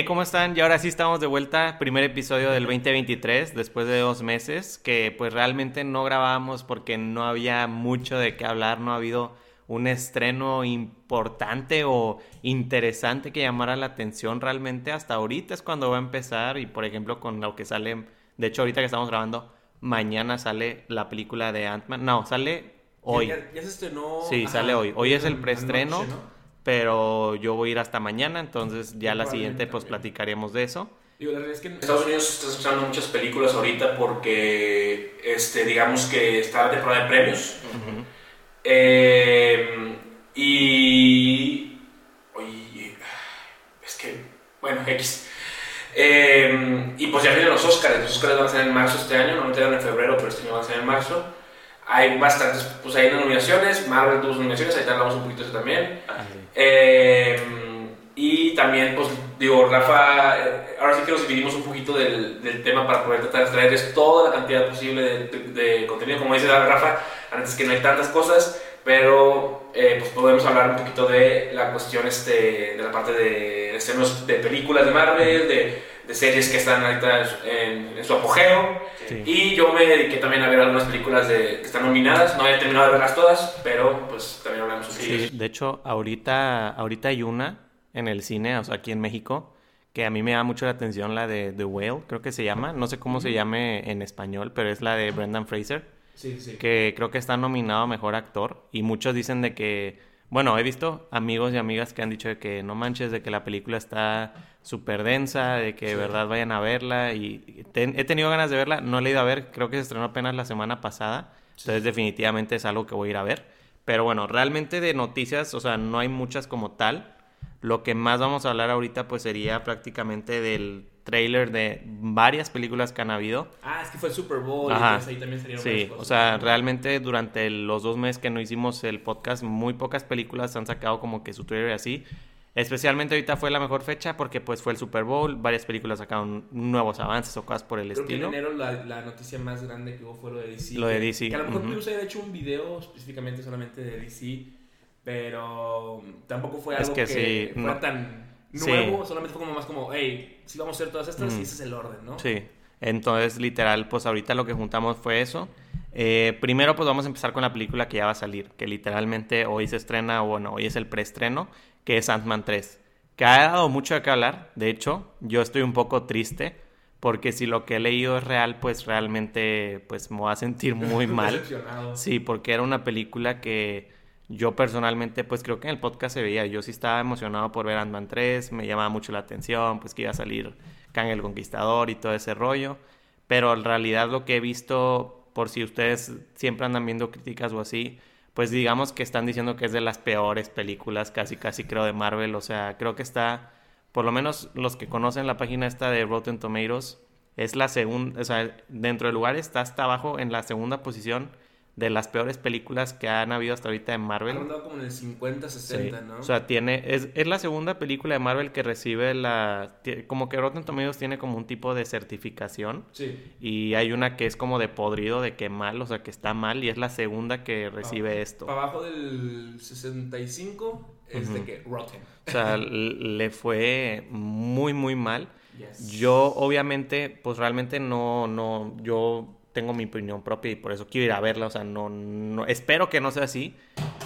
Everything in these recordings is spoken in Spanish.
Hey, ¿cómo están? Y ahora sí estamos de vuelta, primer episodio del 2023, después de dos meses, que pues realmente no grabábamos porque no había mucho de qué hablar, no ha habido un estreno importante o interesante que llamara la atención realmente hasta ahorita es cuando va a empezar y por ejemplo con lo que sale, de hecho ahorita que estamos grabando, mañana sale la película de Ant-Man, no, sale hoy. Ya, ya se estrenó. Sí, ajá, sale hoy. Hoy es el preestreno, ¿no? Pero yo voy a ir hasta mañana, entonces ya la siguiente pues platicaremos de eso. Digo, la realidad es que en Estados Unidos está escuchando muchas películas ahorita porque, este, digamos que está la temporada de premios. Eh, y. Oye, es que. Bueno, X. Eh, y pues ya vienen los Oscars. Los Oscars van a ser en marzo este año. Normalmente eran en febrero, pero este año van a ser en marzo. Hay bastantes, pues hay nominaciones. Marvel tuvo sus nominaciones. Ahí hablamos un poquito de eso también. Eh, y también, pues, digo, Rafa, eh, ahora sí que nos dividimos un poquito del, del tema para poder tratar de traerles toda la cantidad posible de, de- de contenido. Como dice Rafa, antes que no hay tantas cosas, pero eh, pues podemos hablar un poquito de la cuestión, este, de la parte de estrenos de películas de Marvel, de, de series que están ahorita en, en su apogeo. Sí. Y yo me dediqué también a ver algunas películas de, que están nominadas. No he terminado de verlas todas, pero pues también hablamos un poquito de Sí, de hecho, ahorita, ahorita hay una en el cine, o sea, aquí en México, que a mí me da mucho la atención, la de The Whale, creo que se llama. No sé cómo se llame en español, pero es la de Brendan Fraser, Sí, sí. que creo que está nominado a Mejor Actor. Y muchos dicen de que, bueno, he visto amigos y amigas que han dicho de que no manches, de que la película está súper densa, de que de verdad vayan a verla. Y he tenido ganas de verla, no la he ido a ver, creo que se estrenó apenas la semana pasada. Entonces definitivamente es algo que voy a ir a ver. Pero bueno, realmente de noticias, o sea, no hay muchas como tal. Lo que más vamos a hablar ahorita pues sería prácticamente del trailer de varias películas que han habido. Ah, es que fue el Super Bowl. Ajá. Entonces ahí también salieron Sí, varias o cosas, sea, realmente durante los dos meses que no hicimos el podcast, muy pocas películas han sacado como que su trailer así. Especialmente ahorita fue la mejor fecha porque pues fue el Super Bowl, varias películas sacaron nuevos avances o cosas por el Creo estilo. que en enero la, la noticia más grande que hubo fue lo de DC. Lo de que- DC, Que a lo mejor incluso haya hecho un video específicamente solamente de DC, pero tampoco fue Es algo que que, sí, fuera no- tan Sí. nuevo, solamente fue como más como, hey, si vamos a hacer todas estas y ese es el orden, ¿no? Sí, entonces literal, pues ahorita lo que juntamos fue eso. Eh, primero pues vamos a empezar con la película que ya va a salir, que literalmente hoy se estrena, o bueno, hoy es el preestreno, que es Ant-Man 3, que ha dado mucho de qué hablar, de hecho, yo estoy un poco triste, porque si lo que he leído es real, pues realmente pues me voy a sentir muy mal. Sí, porque era una película que yo personalmente, pues creo que en el podcast se veía. Yo sí estaba emocionado por ver Ant-Man 3, me llamaba mucho la atención, pues que iba a salir Kang el Conquistador y todo ese rollo. Pero en realidad lo que he visto, por si ustedes siempre andan viendo críticas o así, pues digamos que están diciendo que es de las peores películas, casi casi creo, de Marvel. O sea, creo que está, por lo menos los que conocen la página esta de Rotten Tomatoes, es la segunda, o sea, dentro del lugar está hasta abajo en la segunda posición de las peores películas que han habido hasta ahorita Ha Marvel. rondado como en el 50, Sí. 60, ¿no? O sea, tiene, es, es la segunda película de Marvel que recibe la, como que Rotten Tomatoes tiene como un tipo de certificación sí. y hay una que es como de podrido, de que mal, o sea, que está mal y es la segunda que recibe esto. Para abajo del 65 es de que Rotten. O sea, le fue muy, muy mal. Yes. Yo, obviamente, pues realmente no, no, yo tengo mi opinión propia y por eso quiero ir a verla, o sea, no, no, espero que no sea así,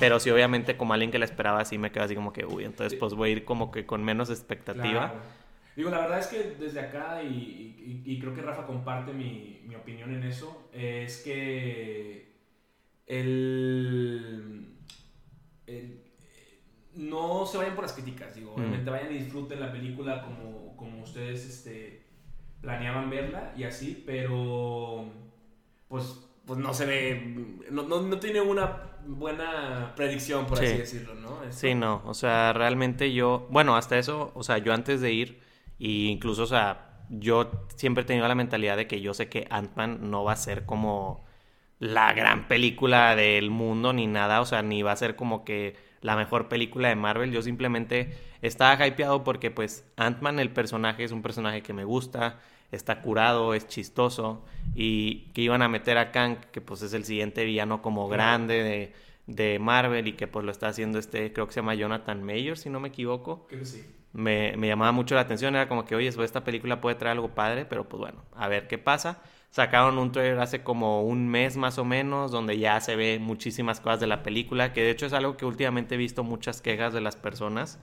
pero sí, obviamente, como alguien que la esperaba así, me quedo así como que, uy, entonces pues voy a ir como que con menos expectativa. Claro. Digo, la verdad es que desde acá, y, y- y creo que Rafa comparte mi, mi opinión en eso, es que el, el- no se vayan por las críticas, digo, Mm. obviamente vayan y disfruten la película como, como ustedes este, planeaban verla y así, pero pues, pues no se ve, no, no, no tiene una buena predicción, por Sí. así decirlo, ¿no? Esto- Sí, no, o sea, realmente yo, bueno, hasta eso, o sea, yo antes de ir, y incluso, o sea, yo siempre he tenido la mentalidad de que yo sé que Ant-Man no va a ser como la gran película del mundo ni nada, o sea, ni va a ser como que la mejor película de Marvel, yo simplemente estaba hypeado porque pues Ant-Man el personaje es un personaje que me gusta, está curado, es chistoso y que iban a meter a Kang, que pues es el siguiente villano como grande de, de Marvel y que pues lo está haciendo este, creo que se llama Jonathan Mayer, si no me equivoco. Creo que sí. me, me llamaba mucho la atención. Era como que, oye, pues, esta película puede traer algo padre, pero pues bueno, a ver qué pasa. Sacaron un trailer hace como un mes más o menos, donde ya se ve muchísimas cosas de la película, que de hecho es algo que últimamente he visto muchas quejas de las personas.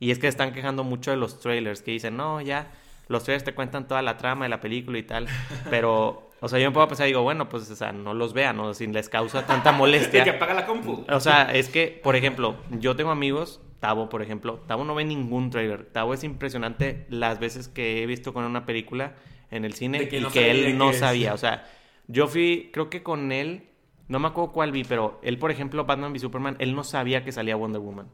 Y es que están quejando mucho de los trailers, que dicen, no, ya, los trailers te cuentan toda la trama de la película y tal. Pero, o sea, yo me puedo pensar, digo, bueno, pues, o sea, no los vean, o si les causa tanta molestia. que apaga la compu. O sea, es que, por ejemplo, yo tengo amigos, Tavo, por ejemplo, Tavo no ve ningún trailer. Tavo es impresionante las veces que he visto con una película en el cine y no que él no sabía. O sea, yo fui, creo que con él, no me acuerdo cuál vi, pero él, por ejemplo, Batman v Superman, él no sabía que salía Wonder Woman.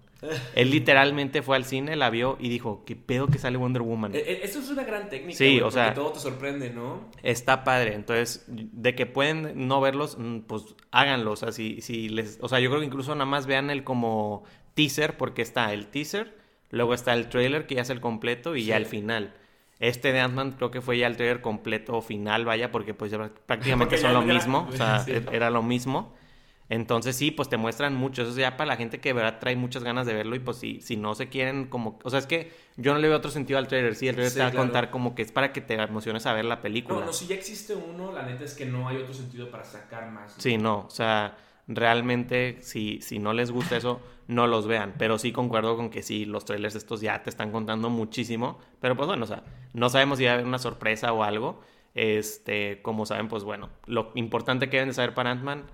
él literalmente fue al cine, la vio y dijo, ¿qué pedo que sale Wonder Woman? Eh, eh, Eso es una gran técnica. Sí, güey, o sea- todo te sorprende, ¿no? Está padre, entonces de que pueden no verlos, mm, pues háganlo, o sea, si, si les, o sea, yo creo que incluso nada más vean el como teaser, porque está el teaser, luego está el trailer que ya es el completo y ya el final. Este de Ant-Man creo que fue ya el trailer completo o final, vaya, porque pues ya prácticamente Porque son ya lo era- mismo, o sea, sí. e- era lo mismo. Entonces sí, pues te muestran mucho. Eso es ya para la gente que de verdad trae muchas ganas de verlo y pues si, si no se quieren como... O sea, es que yo no le veo otro sentido al trailer. Sí, el trailer Sí, te va a contar como que es para que te emociones a ver la película. No, no, si ya existe uno, la neta es que no hay otro sentido para sacar más. ¿no? Sí, no, o sea, realmente si, si no les gusta eso, no los vean. Pero sí concuerdo con que sí, los trailers estos ya te están contando muchísimo. Pero pues bueno, o sea, no sabemos si va a haber una sorpresa o algo. Este, como saben, pues bueno, lo importante que deben de saber para Ant-Man,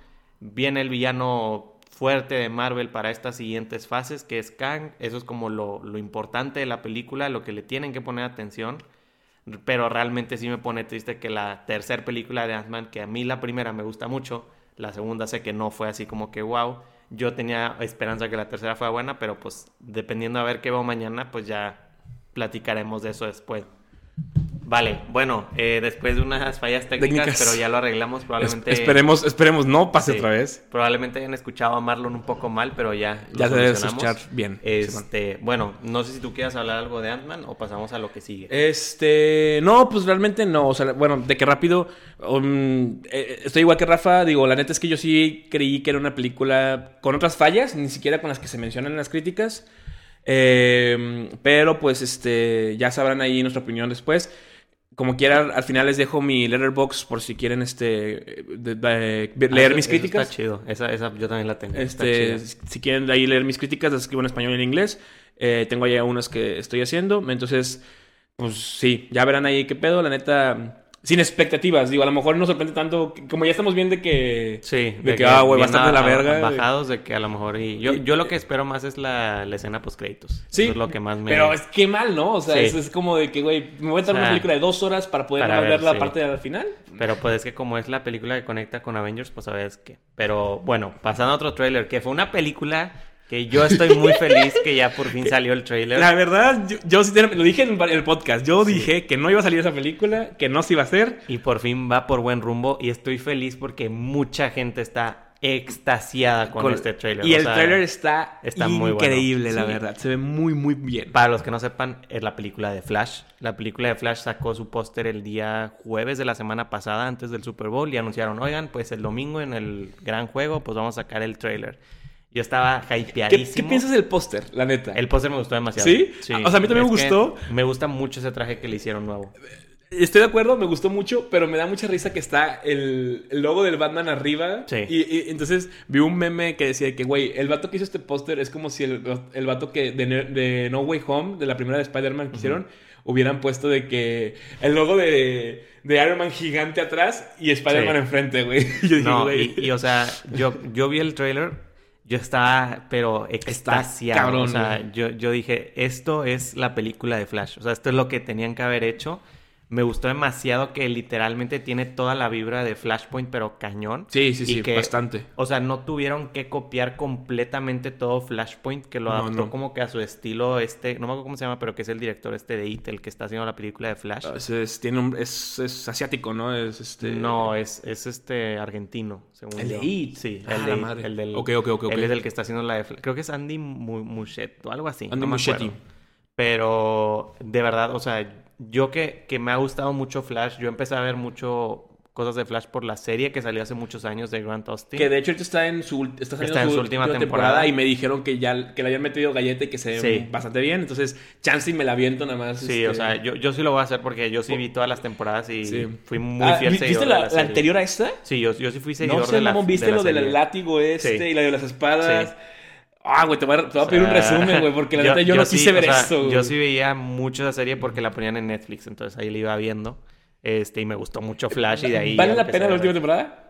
viene el villano fuerte de Marvel para estas siguientes fases, que es Kang. Eso es como lo, lo importante de la película, lo que le tienen que poner atención. Pero realmente sí me pone triste que la tercera película de Ant-Man, que a mí la primera me gusta mucho, la segunda sé que no fue así como que wow. Yo tenía esperanza que la tercera fuera buena, pero pues dependiendo a ver qué veo mañana, pues ya platicaremos de eso después. Vale, bueno, eh, después de unas fallas técnicas, Técnicas. pero ya lo arreglamos, probablemente... Es- esperemos, esperemos no pase Sí. otra vez. Probablemente hayan escuchado a Marlon un poco mal, pero ya lo Ya se debe escuchar bien. Este, bueno, no sé si tú quieras hablar algo de Ant-Man o pasamos a lo que sigue. Este, no, pues realmente no. O sea, bueno, de que rápido. um, eh, estoy igual que Rafa. Digo, la neta es que yo sí creí que era una película con otras fallas, ni siquiera con las que se mencionan en las críticas. Eh, pero pues, este, ya sabrán ahí nuestra opinión después. Como quiera, al final les dejo mi letterbox por si quieren, este, de- de- Ah, leer eso- mis eso críticas. Está chido. Esa, esa yo también la tengo. Está Este, si quieren ahí leer mis críticas, las escribo en español y en inglés. Eh, tengo ya unas que estoy haciendo. Entonces, pues sí, ya verán ahí qué pedo. La neta, sin expectativas. Digo, a lo mejor no sorprende tanto. Como ya estamos bien de que. Sí, de que, ah, güey, a la verga. Bajados de que a lo mejor. Y yo, yo lo que espero más es la, la escena post créditos. Sí. Eso es lo que más me. Pero es que mal, ¿no? O sea, Sí. es, es como de que, güey, me voy a dar O una película de dos horas para poder para ver, ver, la sí. parte del final. Pero pues es que como es la película que conecta con Avengers, pues a ver es que. Pero bueno, pasando a otro tráiler, que fue una película que yo estoy muy feliz que ya por fin salió el tráiler. La verdad, yo, yo lo dije en el podcast. Yo dije que no iba a salir esa película, que no se iba a hacer. Y por fin va por buen rumbo y estoy feliz porque mucha gente está extasiada con, este tráiler. Y O el sea, tráiler está, está muy bueno. increíble, la Sí. verdad. Se ve muy, muy bien. Para los que no sepan, es la película de Flash. La película de Flash sacó su póster el día jueves de la semana pasada, antes del Super Bowl, y anunciaron, oigan, pues el domingo en el gran juego, pues vamos a sacar el tráiler. Yo estaba ¿Qué, hypeadísimo. qué piensas del póster, la neta? El póster me gustó demasiado. ¿Sí? O sea, a mí también me gustó. Me gusta mucho ese traje que le hicieron nuevo. Estoy de acuerdo, me gustó mucho, pero me da mucha risa que está el, el logo del Batman arriba. Sí. Y, y entonces vi un meme que decía que, güey, el vato que hizo este póster es como si el, el vato que de, de No Way Home, de la primera de Spider-Man que hicieron, hubieran puesto de que el logo de, de Iron Man gigante atrás y Spider-Man Sí. enfrente, güey. Dije, No, güey. y, y, o sea, yo, yo vi el trailer, yo estaba, pero extasiado. cabrón, o sea, yo, yo dije, esto es la película de Flash. O sea, esto es lo que tenían que haber hecho. Me gustó demasiado que literalmente tiene toda la vibra de Flashpoint, pero cañón. Sí, sí, sí, que- bastante. O sea, no tuvieron que copiar completamente todo Flashpoint, que lo adaptó no. como que a su estilo este, no me acuerdo cómo se llama, pero que es el director este de It, el que está haciendo la película de Flash. Es, es- tiene un- es, es asiático, ¿no? Es este... No, es, es este argentino, según ¿El de. It? Sí, Ah, el la de It, madre. el del... Ok, ok, ok. Él es el que está haciendo la de... Fla- Creo que es Andy Mu- Muschietti o algo así. Andy no Muschietti. Pero, de verdad, o sea, yo que, que me ha gustado mucho Flash, yo empecé a ver mucho cosas de Flash por la serie que salió hace muchos años de Grant Austin. Que de hecho está en su, está Está en su última temporada. y me dijeron que ya que le habían metido galleta y que se ve Sí. bastante bien. Entonces, chance y me la viento nada más. Sí, este, o sea, yo, yo sí lo voy a hacer porque yo sí vi todas las temporadas y Sí. fui muy Ah, fiel ¿vi- seguidor ¿Viste la, de la serie. anterior a esta? Sí, yo, yo sí fui seguidor No de la ¿viste de la lo del látigo este Sí. y la de las espadas? Ah, güey, te voy a, te voy a O pedir un resumen, güey, porque la neta yo, no sí, quise ver o sea, eso. güey. Yo sí veía mucho esa serie porque la ponían en Netflix, entonces ahí la iba viendo. Este, y me gustó mucho Flash y de ahí. ¿Vale la pena la última temporada?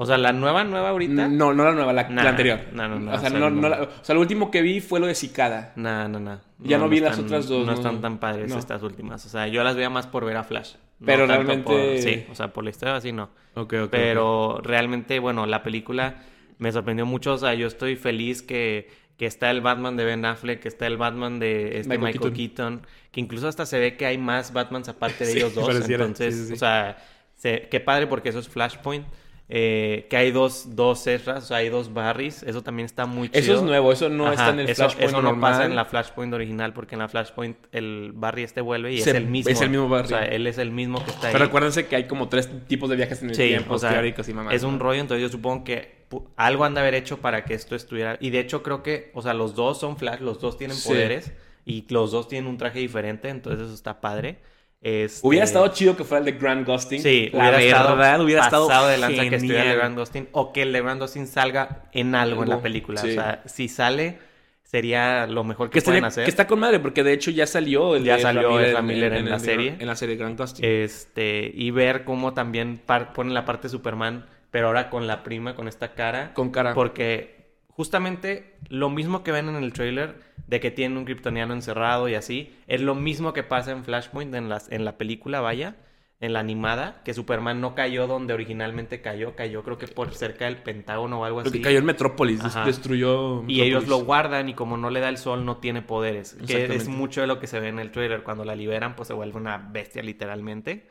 O sea, la nueva, nueva ahorita. No, no la nueva, la, Nah, la anterior. no, no, no, O sea, no, no no. la- o sea, lo último que vi fue lo de Cicada. No, no, no. Ya no vi las otras dos, No, no. están tan padres No. estas últimas. O sea, yo las veía más por ver a Flash. no Pero realmente- por- sí, o sea, por la historia así no. Ok, ok. Pero realmente, bueno, la película me sorprendió mucho. O sea, yo estoy feliz que, que está el Batman de Ben Affleck, que está el Batman de este Michael Michael, Keaton. que incluso hasta se ve que hay más Batmans aparte de Sí, ellos dos. Entonces, sí, sí, sí. o sea, se- qué padre porque eso es Flashpoint. Eh, que hay dos, dos Ezras, o sea, hay dos Barrys. Eso también está muy chido. Eso es nuevo, eso no Ajá, está en el eso, Flashpoint eso no normal. pasa en la Flashpoint original, porque en la Flashpoint el Barry este vuelve y Se- es el mismo. es el mismo Barry. O sea, él es el mismo que está ahí. Pero acuérdense que hay como tres tipos de viajes en el Sí, tiempo, o sea, teóricos y mamás. es un rollo, entonces yo supongo que algo han de haber hecho para que esto estuviera... Y de hecho creo que, o sea, los dos son Flash, los dos tienen Sí. poderes y los dos tienen un traje diferente, entonces eso está padre. Este, Hubiera estado chido que fuera el de Grant Gustin. Sí, la hubiera estado verdad, hubiera estado de lanza que estuviera el de. Grant Gustin o que el de Grant Gustin salga en algo en la película. sí. O sea, si sale, sería lo mejor Que, que, pueden estaría- hacer. que está con madre, porque de hecho ya salió el Ya de salió Ezra Miller en el la serie. En la serie de Grant Gustin. Este, y ver cómo también par- ponen la parte de Superman, pero ahora con la prima, con esta cara. con cara. Porque justamente lo mismo que ven en el trailer de que tienen un kryptoniano encerrado y así, es lo mismo que pasa en Flashpoint en, las, en la película, vaya, en la animada, que Superman no cayó donde originalmente cayó, cayó creo que por cerca del Pentágono o algo Lo así. que cayó en Metrópolis, Ajá. destruyó. Y ellos lo guardan y como no le da el sol no tiene poderes. Que es mucho de lo que se ve en el trailer. Cuando la liberan pues se vuelve una bestia literalmente.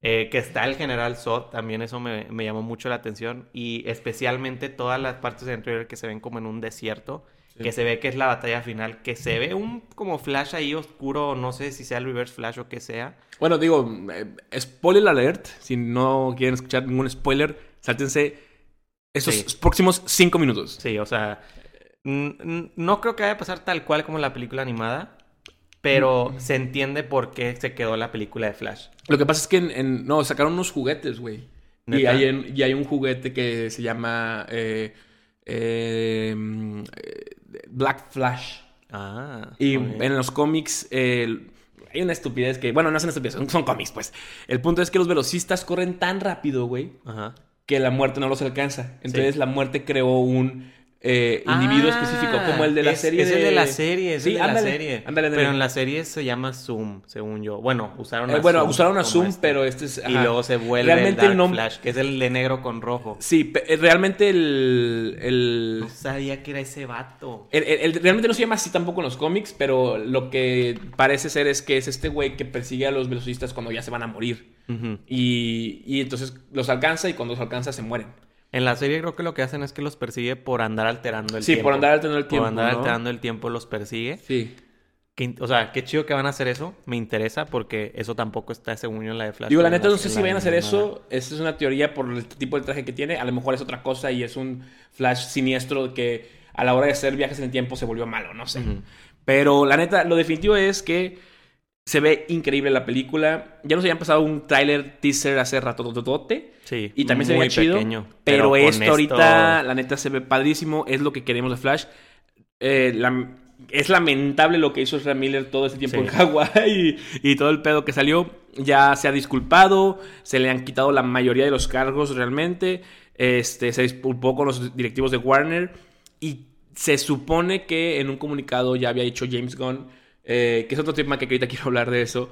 Eh, que está el general Zod, también eso me, me llamó mucho la atención. Y especialmente todas las partes del trailer que se ven como en un desierto. Sí. Que se ve que es la batalla final. Que se ve un como flash ahí oscuro. No sé si sea el reverse flash o que sea. Bueno, digo, eh, spoiler alert. Si no quieren escuchar ningún spoiler, sáltense esos Sí. próximos cinco minutos. Sí, o sea, no creo que vaya a pasar tal cual como la película animada, pero se entiende por qué se quedó la película de Flash. Lo que pasa es que en, en- no, sacaron unos juguetes, güey. Y hay, en- y hay un juguete que se llama eh, eh, mm, eh, Black Flash. Ah. Y en los cómics eh, hay una estupidez que, bueno, no es una estupidez, son, son cómics, pues. El punto es que los velocistas corren tan rápido, güey, Ajá. que la muerte no los alcanza. Entonces Sí. la muerte creó un eh, individuo Ah, específico, como el de la es- serie es de... el de la serie, es Sí, el de ándale, la serie. ándale, ándale. Pero en la serie se llama Zoom, según yo. Bueno, usaron Eh, a bueno, Zoom usaron a Zoom, este. pero este es... Y luego se vuelve Realmente el Dark el Flash, que es el de negro con rojo. Sí, eh, realmente el... el... No sabía que era ese vato. El- el- el- realmente no se llama así tampoco en los cómics, pero lo que parece ser es que es este güey que persigue a los velocistas cuando ya se van a morir. Y, y entonces los alcanza y cuando los alcanza se mueren. En la serie creo que lo que hacen es que los persigue por andar alterando el Sí, tiempo. por andar alterando el tiempo, Por andar ¿no? alterando el tiempo los persigue. Sí. Que o sea, qué chido que van a hacer eso. Me interesa porque eso tampoco está según yo en la de Flash. Digo, la neta no sé si vayan a hacer eso. Esa es una teoría por el tipo de traje que tiene. A lo mejor es otra cosa y es un flash siniestro que a la hora de hacer viajes en el tiempo se volvió malo, no sé. Pero la neta, lo definitivo es que se ve increíble la película. Ya nos habían pasado un tráiler teaser hace rato. Sí. Y también se muy veía chido. pequeño, pero con esto ahorita, la neta, se ve padrísimo. Es lo que queremos de Flash. Eh, la- es lamentable lo que hizo Ezra Miller todo este tiempo Sí. en Hawái y, y todo el pedo que salió. Ya se ha disculpado. Se le han quitado la mayoría de los cargos realmente. Este, se disculpó con los directivos de Warner. Y se supone que en un comunicado ya había dicho James Gunn, eh, que es otro tema que ahorita quiero hablar de eso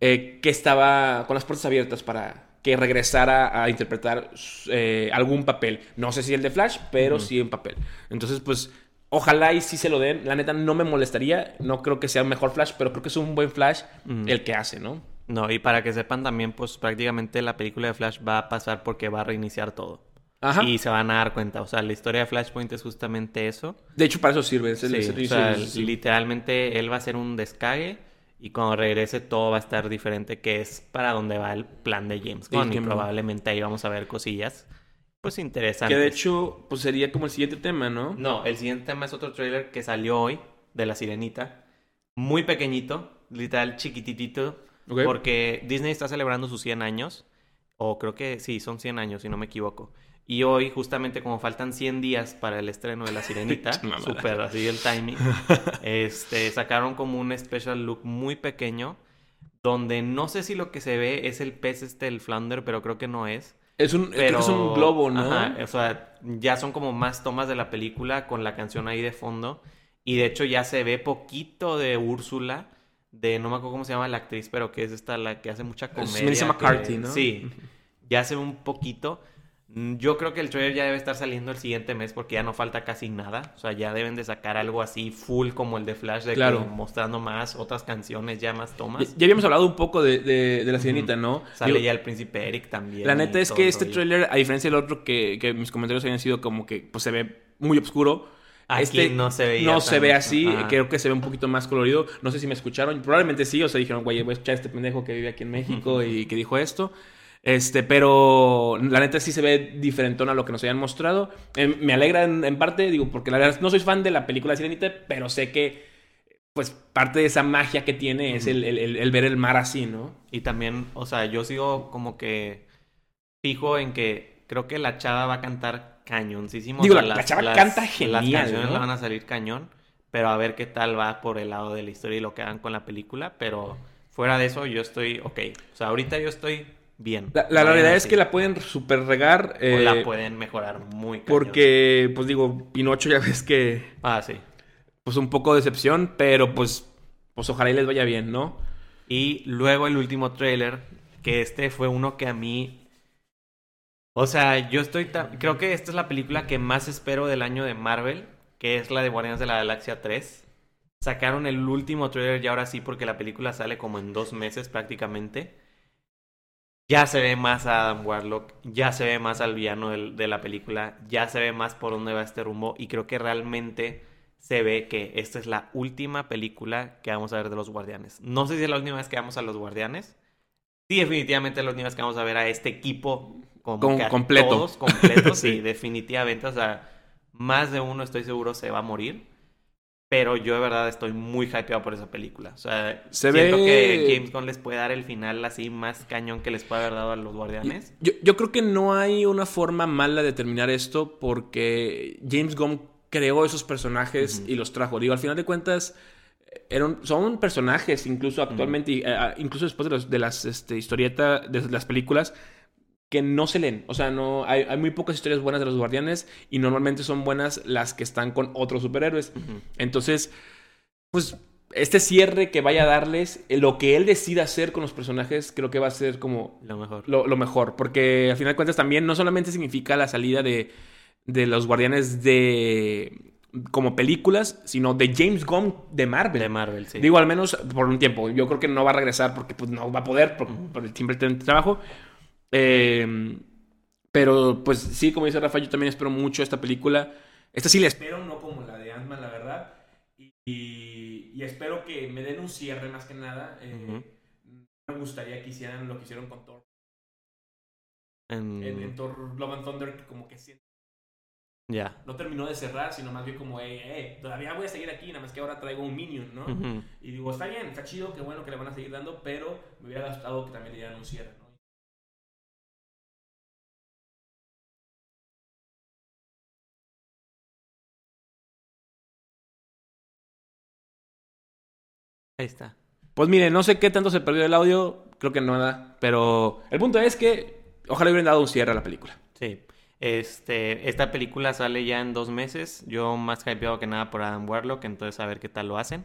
eh, que estaba con las puertas abiertas para que regresara a interpretar eh, algún papel. No sé si el de Flash, pero sí un papel. Entonces, pues, ojalá y sí se lo den. La neta no me molestaría. No creo que sea un mejor Flash, pero creo que es un buen Flash el que hace, ¿no? No, y para que sepan también, pues prácticamente la película de Flash va a pasar porque va a reiniciar todo. Ajá. Y se van a dar cuenta. O sea, la historia de Flashpoint es justamente eso. De hecho, para eso sirve. Es el Sí, o servicio sea, del- sí. literalmente él va a hacer un descague Y cuando regrese todo va a estar diferente, que es para donde va el plan de James Gunn. Y probablemente ahí vamos a ver cosillas, pues interesantes. Que de hecho, pues sería como el siguiente tema, ¿no? No, el siguiente tema es otro trailer que salió hoy de La Sirenita. Muy pequeñito, literal chiquititito. Porque Disney está celebrando sus 100 años. O creo que sí, son 100 años, si no me equivoco. Y hoy, justamente como faltan 100 días para el estreno de La Sirenita, súper así el timing, este, sacaron como un special look muy pequeño. Donde no sé si lo que se ve es el pez este, el flounder, pero creo que no es. Es un, creo que es un globo, ¿no? Ajá, o sea, ya son como más tomas de la película con la canción ahí de fondo. Y de hecho ya se ve poquito de Úrsula, de no me acuerdo cómo se llama la actriz, pero que es esta la que hace mucha comedia. Melissa que- McCarthy, ¿no? Sí, ya se ve un poquito. Mm, Yo creo que el trailer ya debe estar saliendo el siguiente mes porque ya no falta casi nada. O sea, ya deben de sacar algo así full como el de Flash, de Claro. mostrando más otras canciones, ya más tomas. ya habíamos hablado un poco de, de- de la sirenita, ¿no? Sale Digo, ya el príncipe Eric también. La neta es que este rollo. tráiler, a diferencia del otro que, que mis comentarios habían sido como que pues se ve muy oscuro. Aquí este no se veía No se ve así, Ajá. creo que se ve un poquito más colorido. No sé si me escucharon, probablemente sí, o sea, dijeron, güey, voy a escuchar a este pendejo que vive aquí en México y que dijo esto. Este, pero la neta sí se ve diferentón a lo que nos habían mostrado. Eh, me alegra en, en parte, digo, porque la verdad no soy fan de la película Sirenita, pero sé que pues parte de esa magia que tiene es el, el- ver el mar así, ¿no? Y también, o sea, yo sigo como que fijo en que creo que la chava va a cantar cañoncísimo. Digo, O sea, la- la chava canta genial, Las canciones ¿no? le van a salir cañón, pero a ver qué tal va por el lado de la historia y lo que hagan con la película. Pero fuera de eso, yo estoy ok. O sea, ahorita yo estoy bien. La, realidad es que la pueden super regar. O eh, la pueden mejorar muy cañón. Porque, pues digo, Pinocho ya ves que, Ah, sí. pues un poco de decepción, pero pues, pues ojalá y les vaya bien, ¿no? Y luego el último trailer, que este fue uno que a mí... O sea, yo estoy... Creo que esta es la película que más espero del año de Marvel, que es la de Guardianes de la Galaxia 3. Sacaron el último trailer y ahora sí, porque la película sale como en dos meses prácticamente. Ya se ve más a Adam Warlock, ya se ve más al villano del- de la película, ya se ve más por dónde va este rumbo y creo que realmente se ve que esta es la última película que vamos a ver de los Guardianes. No sé si es la última vez que vamos a los Guardianes. Sí, definitivamente es la última vez que vamos a ver a este equipo como Com- que a completo. todos completos. sí. Sí. definitivamente. O sea, más de uno estoy seguro se va a morir. Pero yo de verdad estoy muy hypeado por esa película. O sea, Se siento ve- que James Gunn les puede dar el final así más cañón que les puede haber dado a los Guardianes. Yo, yo creo que no hay una forma mala de terminar esto porque James Gunn creó esos personajes y los trajo. Digo, al final de cuentas, eran, son personajes, incluso actualmente, y, eh, incluso después de, los- de las este, historietas, de las películas, que no se leen. O sea, no hay, hay muy pocas historias buenas de los guardianes y normalmente son buenas las que están con otros superhéroes. Entonces, pues este cierre que vaya a darles, eh, lo que él decida hacer con los personajes, creo que va a ser como Lo mejor. lo, lo mejor. Porque al final de cuentas también no solamente significa la salida de, de los guardianes de como películas, sino de James Gunn de Marvel. De Marvel, sí. Digo, al menos por un tiempo. Yo creo que no va a regresar porque pues, no va a poder por, por el simple trabajo. Eh, pero pues sí, como dice Rafa, yo también espero mucho esta película. Esta sí la espero, no como la de Ant-Man, la verdad. Y, y- y espero que me den un cierre más que nada. Eh. Me gustaría que hicieran lo que hicieron con Thor. En- En, en Thor Love and Thunder, que como que sí- Ya. no terminó de cerrar, sino más bien como, eh, eh, todavía voy a seguir aquí, nada más que ahora traigo un minion, ¿no? Y digo, está bien, está chido, qué bueno que le van a seguir dando, pero me hubiera gustado que también le dieran un cierre, Ahí está. Pues mire, no sé qué tanto se perdió el audio, creo que nada, pero el punto es que ojalá hubieran dado un cierre a la película. Sí. Este, esta película sale ya en dos meses. Yo más hypeado que nada por Adam Warlock, entonces a ver qué tal lo hacen.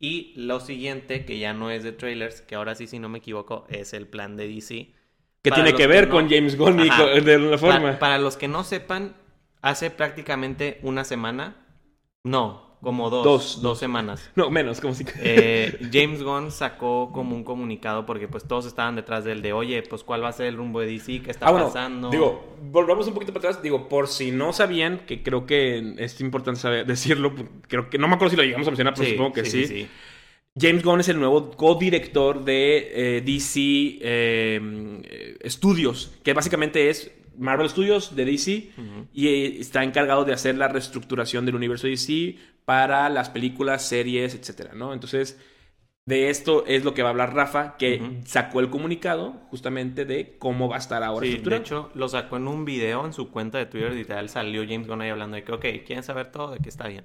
Y lo siguiente, que ya no es de trailers, que ahora sí, si no me equivoco, es el plan de DC. Que Para tiene que ver no- con James Gunn y con- de Pa- forma. para los que no sepan, hace prácticamente una semana, no, como dos, Dos, dos, semanas. No, menos, como si... eh, James Gunn sacó como un comunicado porque pues todos estaban detrás del de, oye, pues cuál va a ser el rumbo de DC, qué está Ah, bueno, pasando. digo, volvamos un poquito para atrás. Digo, por si no sabían, que creo que es importante saber, decirlo, creo que no me acuerdo si lo llegamos a mencionar, pero Sí, supongo que sí. sí. James Gunn es el nuevo co-director de eh, DC eh, Studios, que básicamente es Marvel Studios de DC y eh, está encargado de hacer la reestructuración del universo DC para las películas, series, etcétera, ¿no? Entonces, de esto es lo que va a hablar Rafa, que sacó el comunicado justamente de cómo va a estar ahora Sí, de hecho, lo sacó en un video en su cuenta de Twitter, literal, salió James Gunn ahí hablando de que, ok, quieren saber todo, de que está bien.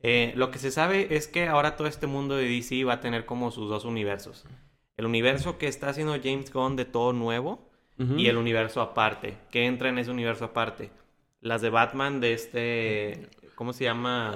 Eh, lo que se sabe es que ahora todo este mundo de DC va a tener como sus dos universos. El universo que está haciendo James Gunn de todo nuevo Y el universo aparte. ¿Qué entra en ese universo aparte? Las de Batman de este... ¿Cómo se llama?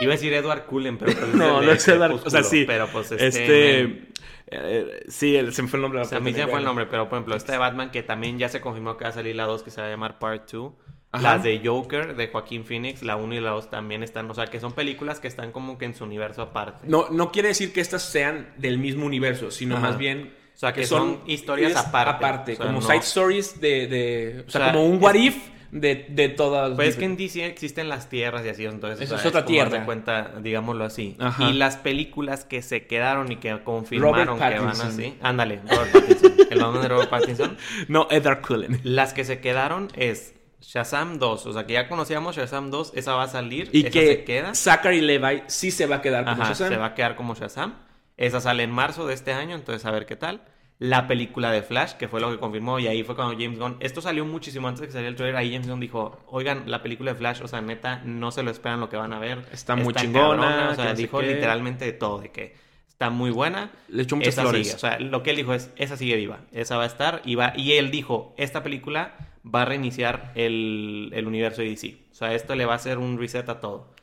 Iba a decir Edward Cullen, pero pues No, no es Edward- o sea, sí. Pero pues este... Este. eh, sí, el- se me fue el nombre. O sea, a mí se me fue el nombre, pero por ejemplo, esta de Batman que también ya se confirmó que va a salir la 2 que se va a llamar Part 2. Ajá. Las de Joker de Joaquín Phoenix, la 1 y la 2 también están, o sea, que son películas que están como que en su universo aparte. No, no quiere decir que estas sean del mismo universo, sino Ajá. más bien. O sea, que son historias aparte. Aparte, O sea, como no- side stories de. de- o sea, O sea, como un es- what if de, de todas. Pues es que en DC existen las tierras y así, entonces Eso es otra de tierra. cuenta, digámoslo así. Ajá. Y las películas que se quedaron y que confirmaron que van así. Ándale, Robert Pattinson. El Batman de Robert Pattinson. No, Edward Cullen. Las que se quedaron es Shazam 2, o sea, que ya conocíamos Shazam 2, esa va a salir, Y esa que se queda. Zachary Levi sí se va a quedar como Ajá, Shazam. se va a quedar como Shazam. Esa sale en marzo de este año, entonces a ver qué tal. La película de Flash, que fue lo que confirmó, y ahí fue cuando James Gunn. Esto salió muchísimo antes de que saliera el trailer. Ahí James Gunn dijo: Oigan, la película de Flash, o sea, neta, no se lo esperan lo que van a ver. Está muy chingona, cabrona", O sea, dijo literalmente de todo: de que está muy buena. Le echó muchas esa flores. sigue. O sea, lo que él dijo es: esa sigue viva. Esa va a estar. Y, va, y él dijo: Esta película va a reiniciar el, el universo de DC. O sea, esto le va a hacer un reset a todo.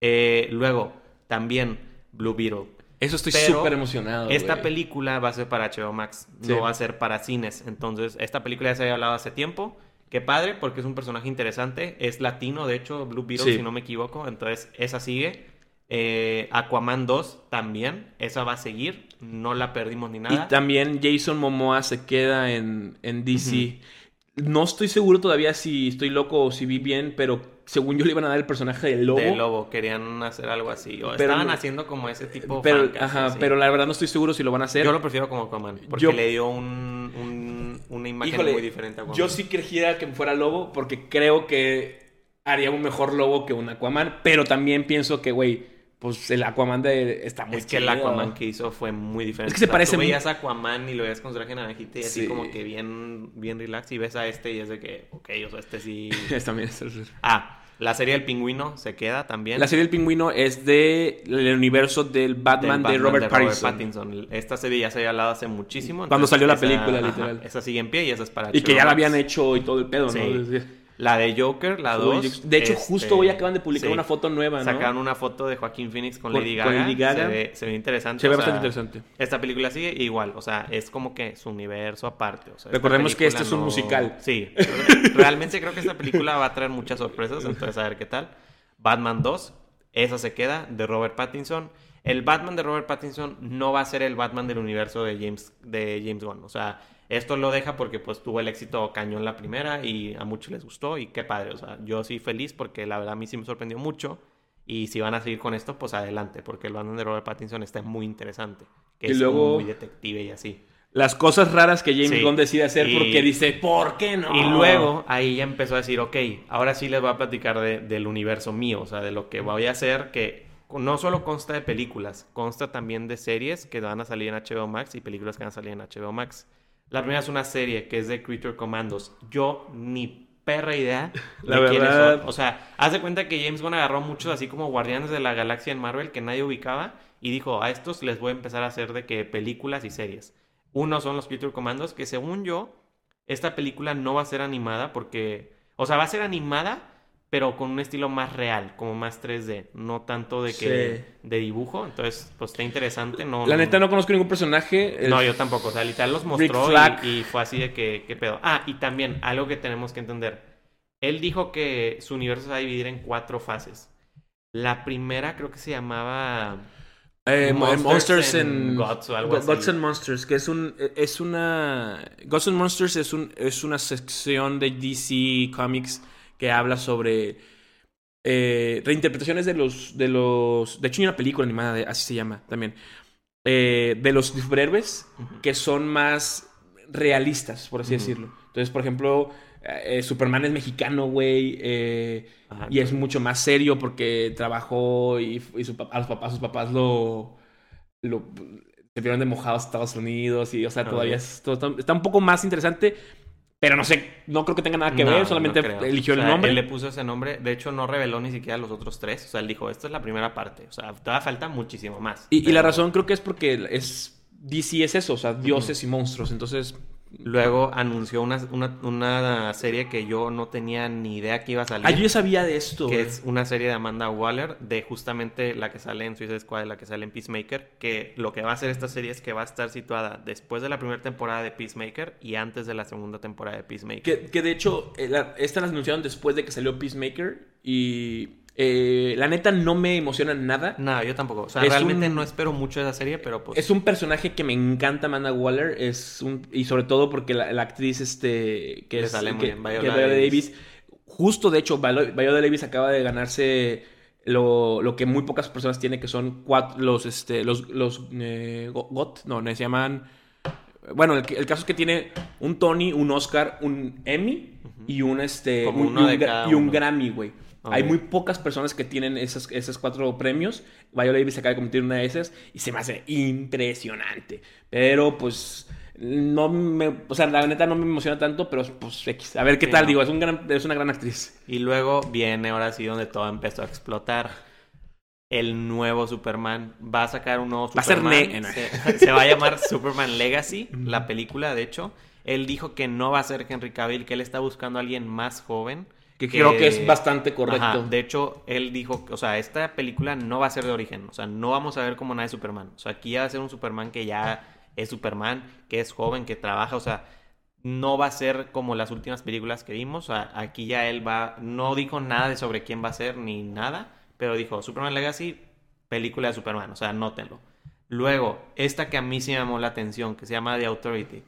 Eh, luego, también Blue Beetle. Eso estoy súper emocionado. Esta película va a ser para HBO Max, Sí. no va a ser para cines. Entonces, esta película ya se había hablado hace tiempo. Qué padre, porque es un personaje interesante. Es latino, de hecho, Blue Beetle, Sí. si no me equivoco. Entonces, esa sigue. Eh, Aquaman 2 también. Esa va a seguir. No la perdimos ni Y nada. también Jason Momoa se queda en, en DC. No estoy seguro todavía si estoy loco o si vi bien, pero según yo le iban a dar el personaje del lobo. De Lobo, querían hacer algo así. O Pero estaban haciendo como ese tipo pero, ajá, pero la verdad no estoy seguro si lo van a hacer. Yo lo prefiero como Aquaman, porque Yo- le dio un, un- una imagen Híjole, muy diferente a Aquaman. yo sí quisiera que fuera lobo porque creo que haría un mejor lobo que un Aquaman, pero también pienso que, güey, pues el Aquaman de está muy Es que el. Aquaman que hizo fue muy diferente. Es que se O sea, parece Tú muy- veías a Aquaman y lo veías con su traje naranjita y así Sí. como que bien, bien relax. Y ves a este y es de que, ok, o sea, este sí. Bien, está bien. Ah, la serie del pingüino se queda también. La serie del pingüino es de el universo del Del Batman, de Robert, Pattinson. Pattinson. Esta serie ya se había hablado hace muchísimo. Cuando salió la esa- película, ajá, literal. esa sigue en pie y esa es para Y que ya la Max. habían hecho y todo el pedo, Sí. ¿no? La de Joker, la Uy, 2. de hecho, este, justo hoy acaban de publicar sí. una foto nueva, ¿no? Sacaron una foto de Joaquín Phoenix con, Con- Lady, con Gaga. Lady Gaga. Se ve, se ve interesante. Se ve o sea, bastante interesante. Esta película sigue igual, o sea, es como que su universo aparte. o sea, esta Recordemos que este es un musical. Sí, realmente creo que esta película va a traer muchas sorpresas, entonces a ver qué tal. Batman 2, esa se queda, de Robert Pattinson. El Batman de Robert Pattinson no va a ser el Batman del universo de James, de James Gunn, o sea, esto lo deja porque pues tuvo el éxito cañón la primera y a muchos les gustó y qué padre, o sea, yo sí feliz porque la verdad a mí sí me sorprendió mucho. Y si van a seguir con esto, pues adelante, porque el Batman de Robert Pattinson está muy interesante. Que Y es luego- muy detective y así. Las cosas raras que James Sí. Gunn decide hacer Y- porque dice, ¿por qué no? Y luego ahí ya empezó a decir, ok, ahora sí les voy a platicar de- del universo mío, o sea, de lo que voy a hacer, que no solo consta de películas, consta también de series que van a salir en HBO Max y películas que van a salir en HBO Max. La primera es una serie que es de Creature Commandos. Yo ni perra idea de La quiénes verdad- son. O sea, haz de cuenta que James Gunn agarró muchos así como Guardianes de la Galaxia en Marvel que nadie ubicaba y dijo, a estos les voy a empezar a hacer de que películas y series. Uno son los Creature Commandos, que según yo, esta película no va a ser animada porque, o sea, va a ser animada, pero con un estilo más real, como más 3D, no tanto de que Sí. de dibujo. Entonces, pues está interesante. No, La neta no conozco ningún personaje. El- no, yo tampoco. O sea, literal los mostró y, y fue así de que, ¿qué pedo? Ah, y también algo que tenemos que entender. Él dijo que su universo se va a dividir en cuatro fases. La primera creo que se llamaba... Eh, Monsters Monsters, and and Gods o algo Go- así. Gods and Monsters, que es un es una Gods and Monsters es un es una sección de DC Comics que habla sobre eh, reinterpretaciones de los, de los... De hecho, hay una película animada, de- así se llama también. eh, de los superhéroes que son más realistas, por así decirlo. Entonces, por ejemplo, eh, Superman es mexicano, güey. eh, Ajá, y es mucho más serio porque trabajó y, y su a los papás, sus papás lo, lo se vieron de mojados a Estados Unidos y, o sea, Ok. todavía es- todo está un poco más interesante, pero no sé, no creo que tenga nada que No, ver, solamente no eligió O sea, el nombre. Él le puso ese nombre. De hecho, no reveló ni siquiera los otros tres. O sea, él dijo, esta es la primera parte. O sea, todavía falta muchísimo más. Y, y la razón creo que es porque es DC es eso, o sea, dioses y monstruos, entonces Luego anunció una, una, una serie que yo no tenía ni idea que iba a salir. Ah, yo sabía de esto. que es una serie de Amanda Waller, de justamente la que sale en Suicide Squad y la que sale en Peacemaker, que lo que va a hacer esta serie es que va a estar situada después de la primera temporada de Peacemaker y antes de la segunda temporada de Peacemaker. Que, que de hecho, eh, la- esta la anunciaron después de que salió Peacemaker y eh, la neta no me emociona nada. No, yo tampoco. O sea, Es realmente un- no espero mucho de esa serie, pero pues... Es un personaje que me encanta, Amanda Waller. Es un, y sobre todo porque la, la actriz este, que Le es sale muy que, bien, Viola que Viola Davis. Davis. Justo, de hecho, Viola Davis acaba de ganarse lo, lo que muy pocas personas tienen, que son cuatro, los, este, los, los eh, Go- GOT, no, se llaman... Bueno, el, caso es que tiene un Tony, un Oscar, un Emmy y un, este, Como un- uno y un de gra- cada y un uno. Grammy, güey. Hay muy pocas personas que tienen esos, esos cuatro premios. Viola Davis acaba de convertir en una de esas y se me hace impresionante. Pero pues no me, o sea, la neta no me emociona tanto, pero pues X. A ver qué Sí, tal, no. digo, es, un gran, es una gran actriz. Y luego viene ahora sí donde todo empezó a explotar. El nuevo Superman va a sacar un nuevo Va a ser Superman. se, se va a llamar Superman Legacy, la película, de hecho. Él dijo que no va a ser Henry Cavill, que él está buscando a alguien más joven. Que creo que es bastante correcto. Ajá, De hecho, él dijo, o sea, esta película no va a ser de origen. O sea, no vamos a ver como nada de Superman. O sea, aquí ya va a ser un Superman que ya es Superman, que es joven, que trabaja. O sea, no va a ser como las últimas películas que vimos. O sea, aquí ya él va, no dijo nada de sobre quién va a ser ni nada, pero dijo Superman Legacy, película de Superman. O sea, anótenlo. Luego, esta que a mí sí me llamó la atención, que se llama The Authority.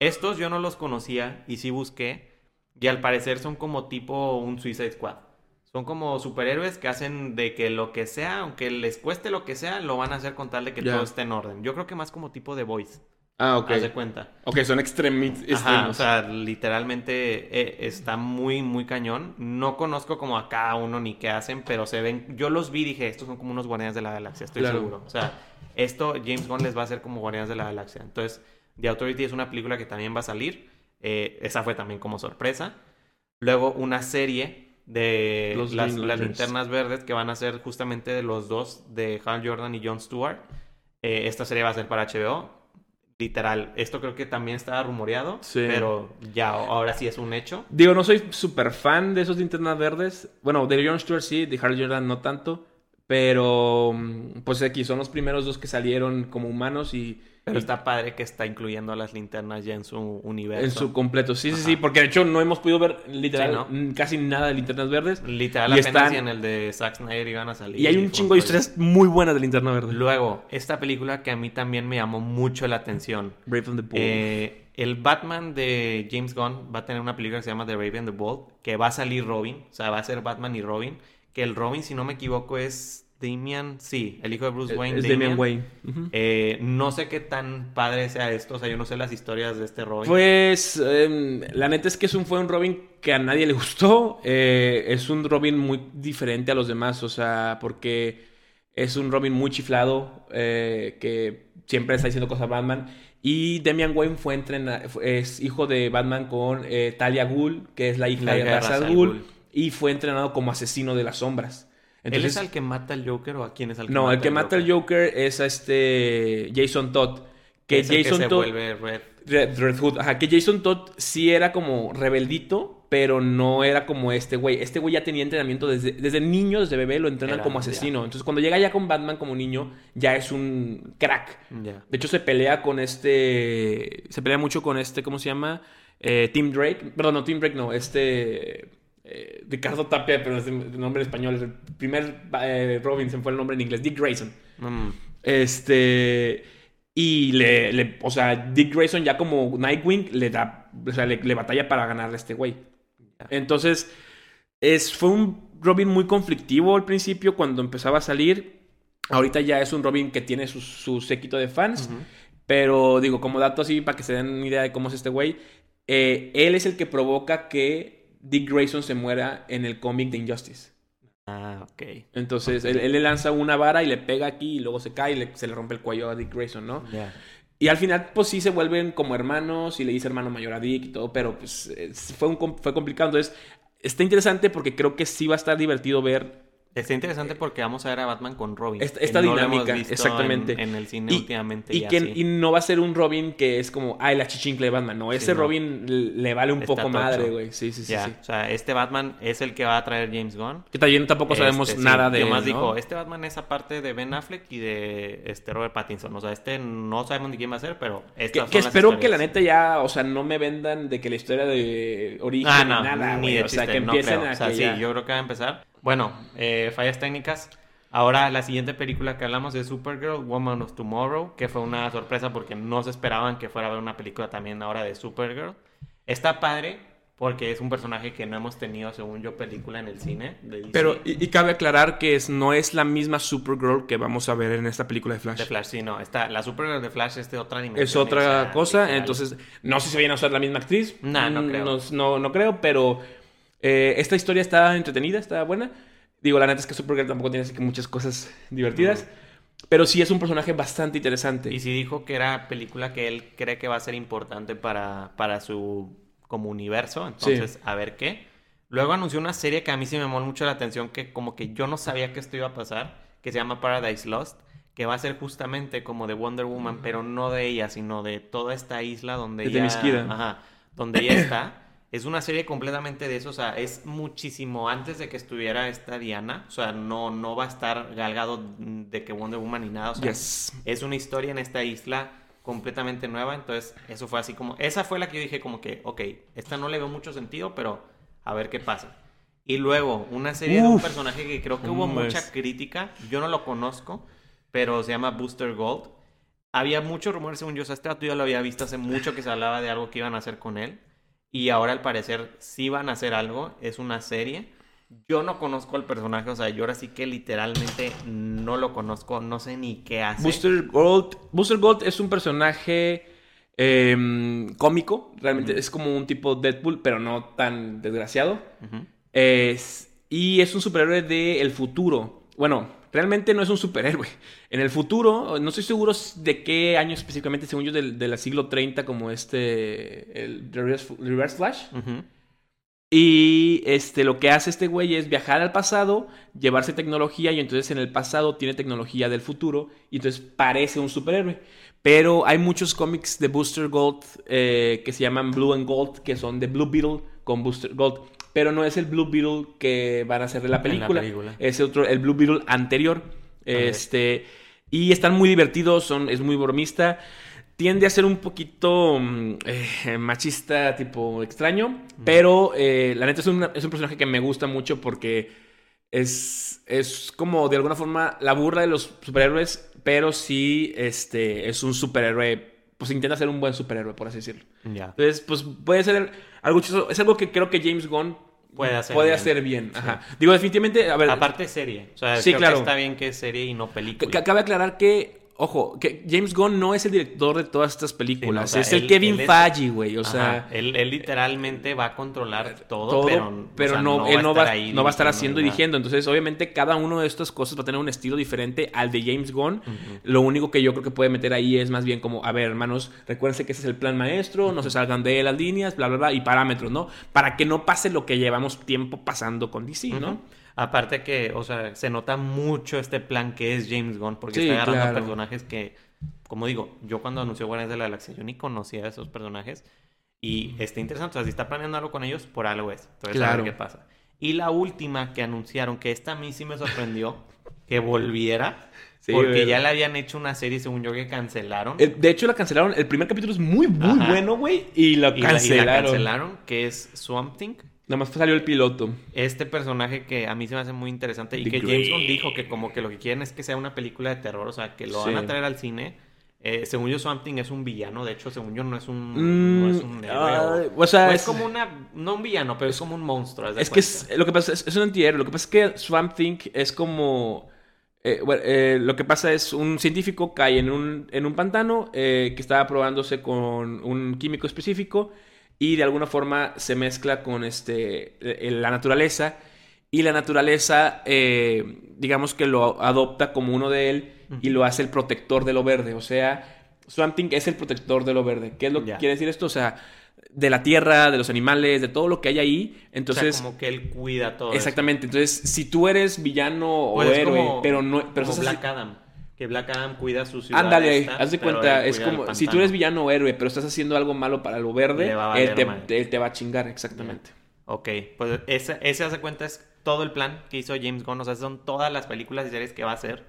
Estos yo no los conocía y sí busqué. Y al parecer son como tipo un Suicide Squad. Son como superhéroes que hacen de que lo que sea, aunque les cueste lo que sea, lo van a hacer con tal de que todo esté en orden. Yo creo que más como tipo de Voice. Ah, ok. Haz de cuenta. Ok, son extremi- extremos. Ajá, o sea, literalmente eh, está muy, muy cañón. No conozco como a cada uno ni qué hacen, pero se ven. Yo los vi y dije, estos son como unos guardianes de la galaxia, estoy Claro. seguro. O sea, esto James Gunn les va a hacer como guardianes de la galaxia. Entonces, The Authority es una película que también va a salir. Eh, esa fue también como sorpresa. Luego, una serie de Los las, linternas verdes que van a ser justamente de los dos, de Hal Jordan y Jon Stewart. Eh, esta serie va a ser para HBO. Literal, esto creo que también estaba rumoreado, Sí. pero ya ahora sí es un hecho. Digo, no soy súper fan de esos linternas verdes. Bueno, de Jon Stewart sí, de Harry Jordan no tanto. Pero, mm, pues aquí son los primeros dos que salieron como humanos y, Pero está padre que está incluyendo a las linternas ya en su universo. en su completo. Sí, sí, Ajá. sí, porque de hecho no hemos podido ver literal Sí, ¿no? casi nada de linternas verdes. Literal, y apenas están- y en el de Zack Snyder iban a salir. Y hay un chingo de historias muy buenas de linterna verde. Luego, esta película que a mí también me llamó mucho la atención. Brave and the Bold. Eh, el Batman de James Gunn va a tener una película que se llama The Brave and the Bold, que va a salir Robin, o sea, va a ser Batman y Robin, que el Robin, si no me equivoco, es Damian, sí, el hijo de Bruce Wayne. es Damian Wayne. Eh, no sé qué tan padre sea esto, o sea, yo no sé las historias de este Robin. Pues em, la neta es que es un, fue un Robin que a nadie le gustó. Eh, es un Robin muy diferente a los demás, o sea, porque es un Robin muy chiflado, eh, que siempre está diciendo cosas a Batman. Y Damian Wayne fue es hijo de Batman con eh, Talia Ghul, que es la hija La de Ra's Ghul. y fue entrenado como asesino de las sombras. ¿Él Entonces, es el que mata al Joker o a quién es el que no, mata el que mata al Joker es a este Jason Todd. Que es Jason que se Todd... vuelve Red. Red, Red Hood, ajá, que Jason Todd sí era como rebeldito, pero no era como este güey. Este güey ya tenía entrenamiento desde, desde niño, desde bebé, lo entrenan Era, como asesino. Entonces, cuando llega ya con Batman como niño, ya es un crack. De hecho, se pelea con este. Se pelea mucho con este, ¿cómo se llama? Eh, Tim Drake. Perdón, no, Tim Drake no, este. Ricardo Tapia, pero es el nombre en español. El primer eh, Robinson fue el nombre en inglés. Dick Grayson. Mm. Este. Y le, le- O sea, Dick Grayson ya como Nightwing le da. O sea, le, le batalla para ganarle a este güey. Entonces. es, fue un Robin muy conflictivo al principio cuando empezaba a salir. Ahorita ya es un Robin que tiene su, su séquito de fans. Pero digo, como dato así, para que se den una idea de cómo es este güey, eh, él es el que provoca que Dick Grayson se muera en el cómic de Injustice. Ah, ok. Entonces, él, él le lanza una vara y le pega aquí y luego se cae y le- se le rompe el cuello a Dick Grayson, ¿no? Y al final, pues sí se vuelven como hermanos y le dice hermano mayor a Dick y todo, pero pues es- fue, un, fue complicado. Entonces, está interesante porque creo que sí va a estar divertido ver Está interesante porque vamos a ver a Batman con Robin. esta, que esta no lo hemos dinámica. visto exactamente. En, en el cine Y- últimamente. Y, ya que, sí. y no va a ser un Robin que es como, ay, la chichincle de Batman. No, ese. Robin le vale un Está poco tocho. madre, güey. Sí, sí, sí. Ya, sí. O sea, este Batman es el que va a traer James Gunn. Que también tampoco sabemos Este, sí, nada de Yo más ¿no? dijo, este Batman es aparte de Ben Affleck y de este Robert Pattinson. O sea, este no sabemos ni quién va a ser, pero Que, estas que son las espero que la neta ya, o sea, no me vendan de que la historia de origen Ah, no, nada, ni de O sea, que empiecen a O sea, que sí, yo creo que va a empezar. Bueno, eh, fallas técnicas. Ahora la siguiente película que hablamos es Supergirl, Woman of Tomorrow, que fue una sorpresa porque no se esperaban que fuera a haber una película también ahora de Supergirl. Está padre porque es un personaje que no hemos tenido, según yo, película en el cine. de. Pero, y, y cabe aclarar que es, no es la misma Supergirl que vamos a ver en esta película de Flash. De Flash, sí, no. Está, la Supergirl de Flash es de otra dimensión. Es otra cosa, literal. entonces no sé si vayan a usar la misma actriz. Nah, no Mm, creo. No, no, no creo, pero eh, esta historia está entretenida, está buena. Digo, la neta es que Supergirl tampoco tiene así que muchas cosas divertidas, pero sí es un personaje bastante interesante. Y sí dijo que era película que él cree que va a ser importante para, para su como universo. Entonces, a ver qué. Luego anunció una serie que a mí sí me llamó mucho la atención, que como que yo no sabía que esto iba a pasar, que se llama Paradise Lost, que va a ser justamente como de Wonder Woman, pero no de ella, sino de toda esta isla donde De ella... Ajá, donde ella está. Es una serie completamente de eso, o sea, es muchísimo antes de que estuviera esta Diana, o sea, no, no va a estar galgado de que Wonder Woman ni nada, o sea, Yes. es una historia en esta isla completamente nueva, entonces eso fue así como, esa fue la que yo dije como que, ok, esta no le veo mucho sentido, pero a ver qué pasa. Y luego, una serie de un personaje que creo que hubo ¿Cómo mucha crítica, yo no lo conozco, pero se llama Booster Gold. Había muchos rumores, según yo, o sea, este yo lo había visto hace mucho que se hablaba de algo que iban a hacer con él. Y ahora al parecer sí van a hacer algo, es una serie. Yo no conozco al personaje, o sea, yo ahora sí que literalmente no lo conozco, no sé ni qué hace. Booster Gold, Booster Gold es un personaje eh, cómico, realmente es como un tipo Deadpool, pero no tan desgraciado. Es- y es un superhéroe del futuro. Bueno, realmente no es un superhéroe. En el futuro, no estoy seguro de qué año específicamente, según yo, del, del siglo 30, como este, el Reverse, Reverse Flash. Y este, lo que hace este güey es viajar al pasado, llevarse tecnología y entonces en el pasado tiene tecnología del futuro y entonces parece un superhéroe. Pero hay muchos cómics de Booster Gold eh, que se llaman Blue and Gold, que son de Blue Beetle con Booster Gold. Pero no es el Blue Beetle que van a hacer de la película. Es otro, el Blue Beetle anterior. Este, y están muy divertidos, son, es muy bromista. Tiende a ser un poquito mm, eh, machista, tipo extraño. Pero eh, la neta es un, es un personaje que me gusta mucho porque es, es como de alguna forma la burla de los superhéroes, pero sí este, es un superhéroe. Pues intenta ser un buen superhéroe, por así decirlo. Ya. Entonces, pues puede ser algo chistoso. Es algo que creo que James Gunn Puede hacer puede bien. hacer bien. Ajá. Digo, definitivamente, a ver, Aparte serie, o sea, Sí, creo claro. que está bien que es serie y no película. ca- cabe aclarar que, ojo, que James Gunn no es el director de todas estas películas. Sí, no, o sea, es el Kevin Feige, güey. O Ajá, sea, él, él literalmente va a controlar todo, todo, pero, pero, o sea, no, va él a no estar va, ahí no va a estar haciendo y dirigiendo. Entonces, obviamente, cada uno de estas cosas va a tener un estilo diferente al de James Gunn. Lo único que yo creo que puede meter ahí es más bien como, a ver, hermanos, recuérdense que ese es el plan maestro, no se salgan de las líneas, bla, bla, bla, y parámetros, ¿no? Para que no pase lo que llevamos tiempo pasando con DC. ¿no? Aparte que, o sea, se nota mucho este plan que es James Gunn, porque Sí, está agarrando claro. personajes que, como digo, yo cuando anunció Guardianes de la Galaxia, yo ni conocía a esos personajes. Y está interesante, o sea, si está planeando algo con ellos, por algo es. Entonces, a Claro. ver qué pasa. Y la última que anunciaron, que esta a mí sí me sorprendió, que volviera, Sí, porque güey. ya le habían hecho una serie, según yo, que cancelaron. El- de hecho, la cancelaron. El primer capítulo es muy, muy Ajá. bueno, güey. Y la y, la, y la cancelaron. cancelaron, que es Swamp Thing. Nada más salió el piloto. Este personaje que a mí se me hace muy interesante y The que Grey. dijo que como que lo que quieren es que sea una película de terror, o sea, que lo Sí. van a traer al cine Eh, según yo, Swamp Thing es un villano. De hecho, según yo, no es un, Mm, no es un héroe. o, o sea, es, es- como una... No un villano, pero es como un monstruo. Es que es, lo que pasa es, es un antihéroe. Lo que pasa es que Swamp Thing es como. eh, bueno, eh, lo que pasa es un científico cae en un, en un pantano eh, que estaba probándose con un químico específico y de alguna forma se mezcla con este, eh, la naturaleza y la naturaleza, eh, digamos que lo adopta como uno de él y lo hace el protector de lo verde. O sea, Swamp Thing es el protector de lo verde. ¿Qué es lo que quiere decir esto? O sea, de la tierra, de los animales, de todo lo que hay ahí. Entonces, o sea, como que él cuida todo eso. exactamente. Entonces, si tú eres villano o Pues es héroe, como- pero no... Pero como estás así- Black Adam. Que Black Adam cuida su ciudad. Ándale, esta, haz de cuenta, es como, si tú eres villano o héroe, pero estás haciendo algo malo para lo verde, te- él te va a chingar, exactamente. Ok, pues ese, ese hace cuenta es todo el plan que hizo James Gunn. O sea, son todas las películas y series que va a hacer.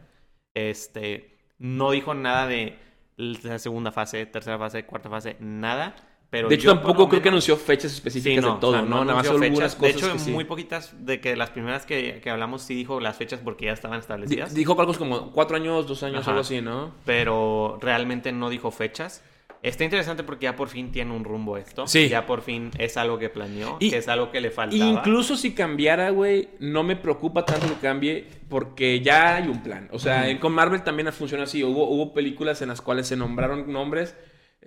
Este, no dijo nada de la segunda fase, tercera fase, cuarta fase, nada. Pero de hecho, tampoco creo que menos- anunció fechas específicas Sí, de todo, o sea, ¿no? Nada más algunas cosas De hecho, que sí. muy poquitas de que las primeras que, que hablamos sí dijo las fechas porque ya estaban establecidas. Dijo algo como cuatro años, dos años, Ajá. algo así, ¿no? pero realmente no dijo fechas. Está interesante porque ya por fin tiene un rumbo esto. Sí. Ya por fin es algo que planeó, Y- que es algo que le faltaba. Incluso si cambiara, güey, no me preocupa tanto que cambie porque ya hay un plan. O sea, Ujú. con Marvel también funciona así. Hubo, hubo películas en las cuales se nombraron nombres.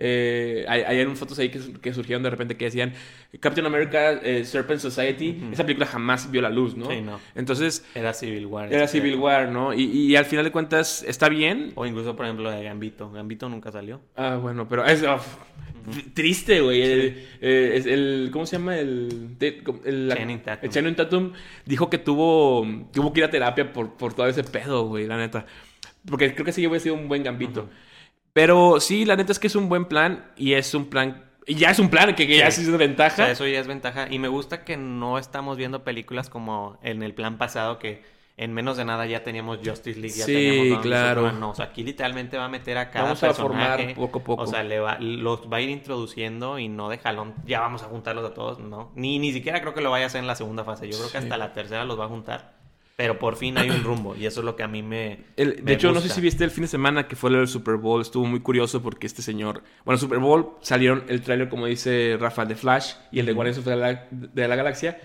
Eh, hay, hay unas fotos ahí que, que surgieron de repente que decían Captain America eh, Serpent Society. Ujú. Esa película jamás vio la luz, ¿no? Sí, no. Entonces, Era Civil War. era este. Civil War, ¿no? Y, y al final de cuentas, está bien. O incluso, por ejemplo, de Gambito. Gambito nunca salió. Ah, bueno, pero es ah, triste, güey. El, eh, es el- ¿Cómo se llama? El, el, Channing Tatum. el Channing Tatum dijo que tuvo, tuvo que ir a terapia por, por todo ese pedo, güey, la neta. Porque creo que sí hubiera sido un buen gambito. Ujú. Pero sí, la neta es que es un buen plan y es un plan... Y ya es un plan que, que ya Sí. sí es O ventaja. sea, eso ya es ventaja. Y me gusta que no estamos viendo películas como en el plan pasado que en menos de nada ya teníamos Justice League, ya Sí, teníamos claro. Superman. No, o sea, aquí literalmente va a meter a cada Vamos a personaje. formar poco a poco. O sea, le va, los va a ir introduciendo y no de jalón. Ya vamos a juntarlos a todos, no. Ni, ni siquiera creo que lo vaya a hacer en la segunda fase. Yo creo que hasta la tercera los va a juntar. Pero por fin hay un rumbo y eso es lo que a mí me. El- de me hecho, no sé gusta. si viste el fin de semana que fue el Super Bowl. Estuvo muy curioso porque este señor. Bueno, Super Bowl salieron el tráiler, como dice Rafa, de Flash y el de Guardians of the la, de la Galaxia.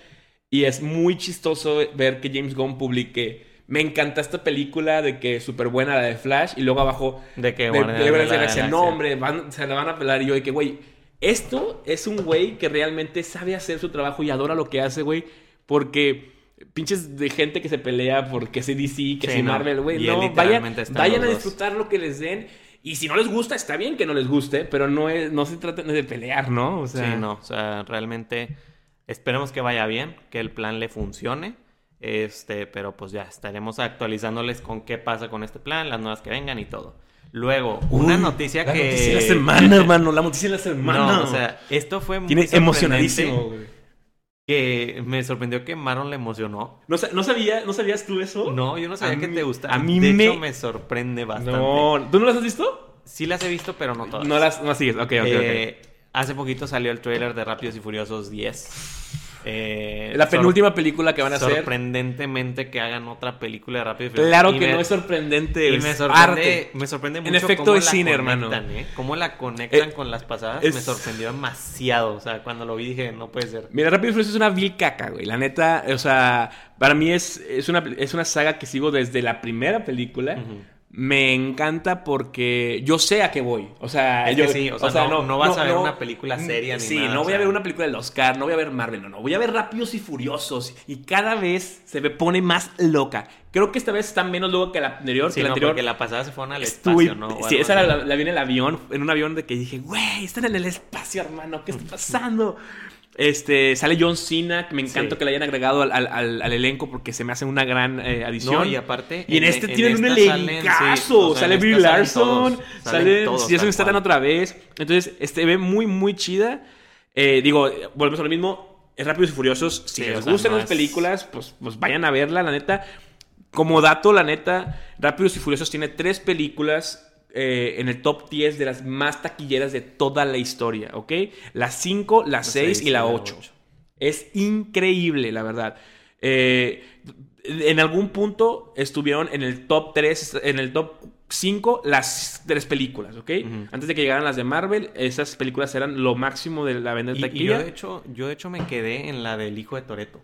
Y es muy chistoso ver que James Gunn publique. Me encanta esta película de que súper buena la de Flash. Y luego abajo. De que de, de de the Galaxia. No, hombre, van- se la van a pelar. Y yo, de que, güey, esto es un güey que realmente sabe hacer su trabajo y adora lo que hace, güey. Porque. Pinches de gente que se pelea porque es DC, que Sí, es no. Marvel, güey. No, vayan, vayan a disfrutar lo que les den. Y si no les gusta, está bien que no les guste, pero no, es, no se trata de pelear, ¿no? O sea, Sí, no, o sea, realmente esperemos que vaya bien, que el plan le funcione. Este, pero pues ya estaremos actualizándoles con qué pasa con este plan, las nuevas que vengan y todo. Luego, una noticia la que noticia de la semana, hermano. La noticia de la semana. No, o sea, esto fue muy Tiene emocionadísimo, güey. Que me sorprendió que Maron le emocionó. ¿No, no, sabía, ¿No sabías tú eso? No, yo no sabía A que mí- te gustaba. a mí de me- hecho, me sorprende bastante. No, ¿tú no las has visto? Sí las he visto, pero no todas. No las, no sigues. Ok, ok, Eh, Hace poquito salió el trailer de Rápidos y Furiosos 10. Eh. La penúltima película que van a hacer. Sorprendentemente que hagan otra película de Rápidos y Furiosos. Claro Y que me- no es sorprendente. Y me sorprende, arte. me sorprende En mucho efecto, cómo es la cine, conectan, hermano. ¿eh? Cómo la conectan Eh, con las pasadas es- me sorprendió demasiado. O sea, cuando lo vi dije, no puede ser. Mira, Rápido y Furioso es una vil caca, güey. La neta, o sea, para mí es, es, una, es una saga que sigo desde la primera película. Me encanta porque yo sé a qué voy. O sea, Es yo, sí, o sea, no- no vas a ver una película seria ni Sí, nada, no o voy a ver una película del Oscar, no voy a ver Marvel, no, no. Voy a ver Rápidos y Furiosos. Y cada vez se me pone más loca. Creo que esta vez está menos loca que la anterior. Sí, que la no, anterior porque la pasada se fueron al Estuve- espacio, ¿no? Sí, esa la, la vi en el avión, en un avión de que dije, güey, están en el espacio, hermano, ¿qué está pasando? Este, sale John Cena, que me encanta Sí. que le hayan agregado al, al- al- al elenco porque se me hace una gran eh, adición. No, y aparte. Y en, este tienen un esta salen, elencazo. sí, o sea, sale en salen Larson, sale Jason Statham otra vez. Entonces, este ve muy, muy chida. Eh, digo, volvemos a lo mismo. Es Rápidos y Furiosos. Si Sí, les gustan las películas, pues, pues vayan a verla, la neta. Como dato, la neta, Rápidos y Furiosos tiene tres películas eh, en el top 10 de las más taquilleras de toda la historia, ¿ok? La 5, la 6 y la 8. Es increíble, la verdad. Eh, en algún punto estuvieron en el top 3, en el top 2005 las tres películas, ¿ok? Ujú. Antes de que llegaran las de Marvel, esas películas eran lo máximo de la venta de Y, y taquilla. yo, de hecho, yo de hecho me quedé en la del hijo de Toreto.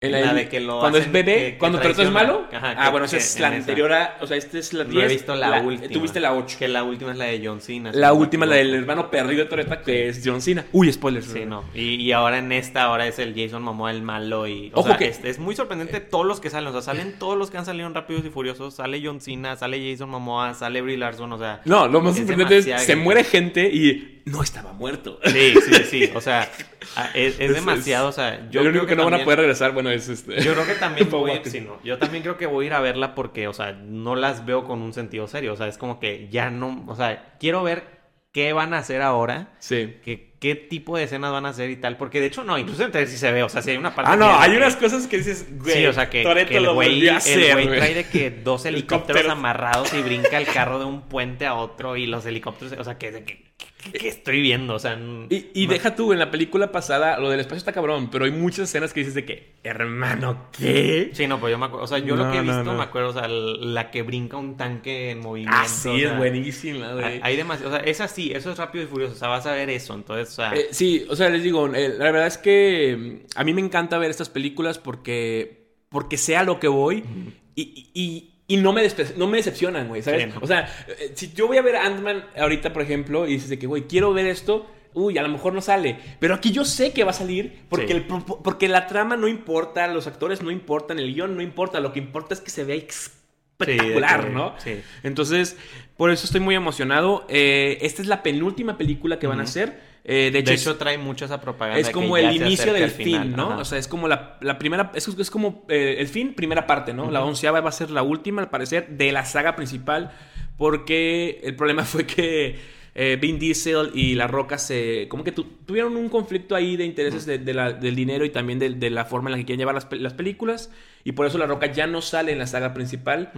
En la de que lo cuando hacen- es bebé, que- que cuando Toretto es malo. Ajá, ah, que- bueno, esa es la esa. anterior a. O sea, esta es la 10. No he visto la, última. Tuviste la 8. Que la última es la de John Cena. La última, la del hermano perdido de Toretta, que es John Cena. Uy, spoilers. Sí, no. Y, y ahora en esta, ahora es el Jason Momoa el malo y... O Ojo sea, que- es, es muy sorprendente todos los que salen. O sea, salen todos los que han salido en Rápidos y Furiosos. Sale John Cena, sale Jason Momoa, sale Brie Larson, o sea... No, lo más Es sorprendente es se muere gente y no estaba muerto. Sí, sí, sí. O sea, a- es, es demasiado, o sea... Yo lo único creo que no van a poder regresar, bueno, es este. Yo creo que también voy, sí, no, yo también creo que voy a ir a verla porque, o sea, no las veo con un sentido serio. O sea, es como que ya no, o sea, quiero ver qué van a hacer ahora, Sí. que, qué tipo de escenas van a hacer y tal. Porque de hecho, no, incluso en sí se ve, o sea, si hay una parte. Ah, no, que- hay que- unas cosas que dices, güey. Sí, o sea, que, que el lo güey trae de que dos helicópteros Helicópteros. amarrados y brinca el carro de un puente a otro y los helicópteros, o sea, que, que, que- estoy viendo, o sea... Y, y deja tú, en la película pasada, lo del espacio está cabrón, pero hay muchas escenas que dices de que, hermano, ¿qué? Sí, no, pues yo me acuerdo, o sea, yo lo que he visto no. me acuerdo, o sea, la que brinca un tanque en movimiento. Ah, sí, o es sea, buenísima, güey. Hay, demasiado, o sea, es así, eso es rápido y furioso, o sea, vas a ver eso, entonces, o sea, Eh, sí, o sea, les digo, eh, la verdad es que mm, a mí me encanta ver estas películas porque, porque sé a lo que voy y- y no, me no me decepcionan, güey, ¿sabes? O sea, eh, si yo voy a ver Ant-Man ahorita, por ejemplo, y dices de que, güey, quiero ver esto, uy, a lo mejor no sale, pero aquí yo sé que va a salir porque, Sí. el porque la trama no importa, los actores no importan, el guion no importa, lo que importa es que se vea espectacular, Sí, ¿no? sí. Entonces, por eso estoy muy emocionado. Eh, esta es la penúltima película que van a hacer. Eh, de hecho, de es- hecho trae mucho esa propaganda. es como el inicio del final, fin, ¿no? ajá. O sea, es como la, la primera, es, es como eh, el fin, primera parte, ¿no? La onceava va a ser la última, al parecer, de la saga principal, porque el problema fue que eh, Vin Diesel y La Roca se, como que tu- tuvieron un conflicto ahí de intereses de- de la- del dinero y también de, de la forma en la que quieren llevar las, las películas, y por eso La Roca ya no sale en la saga principal,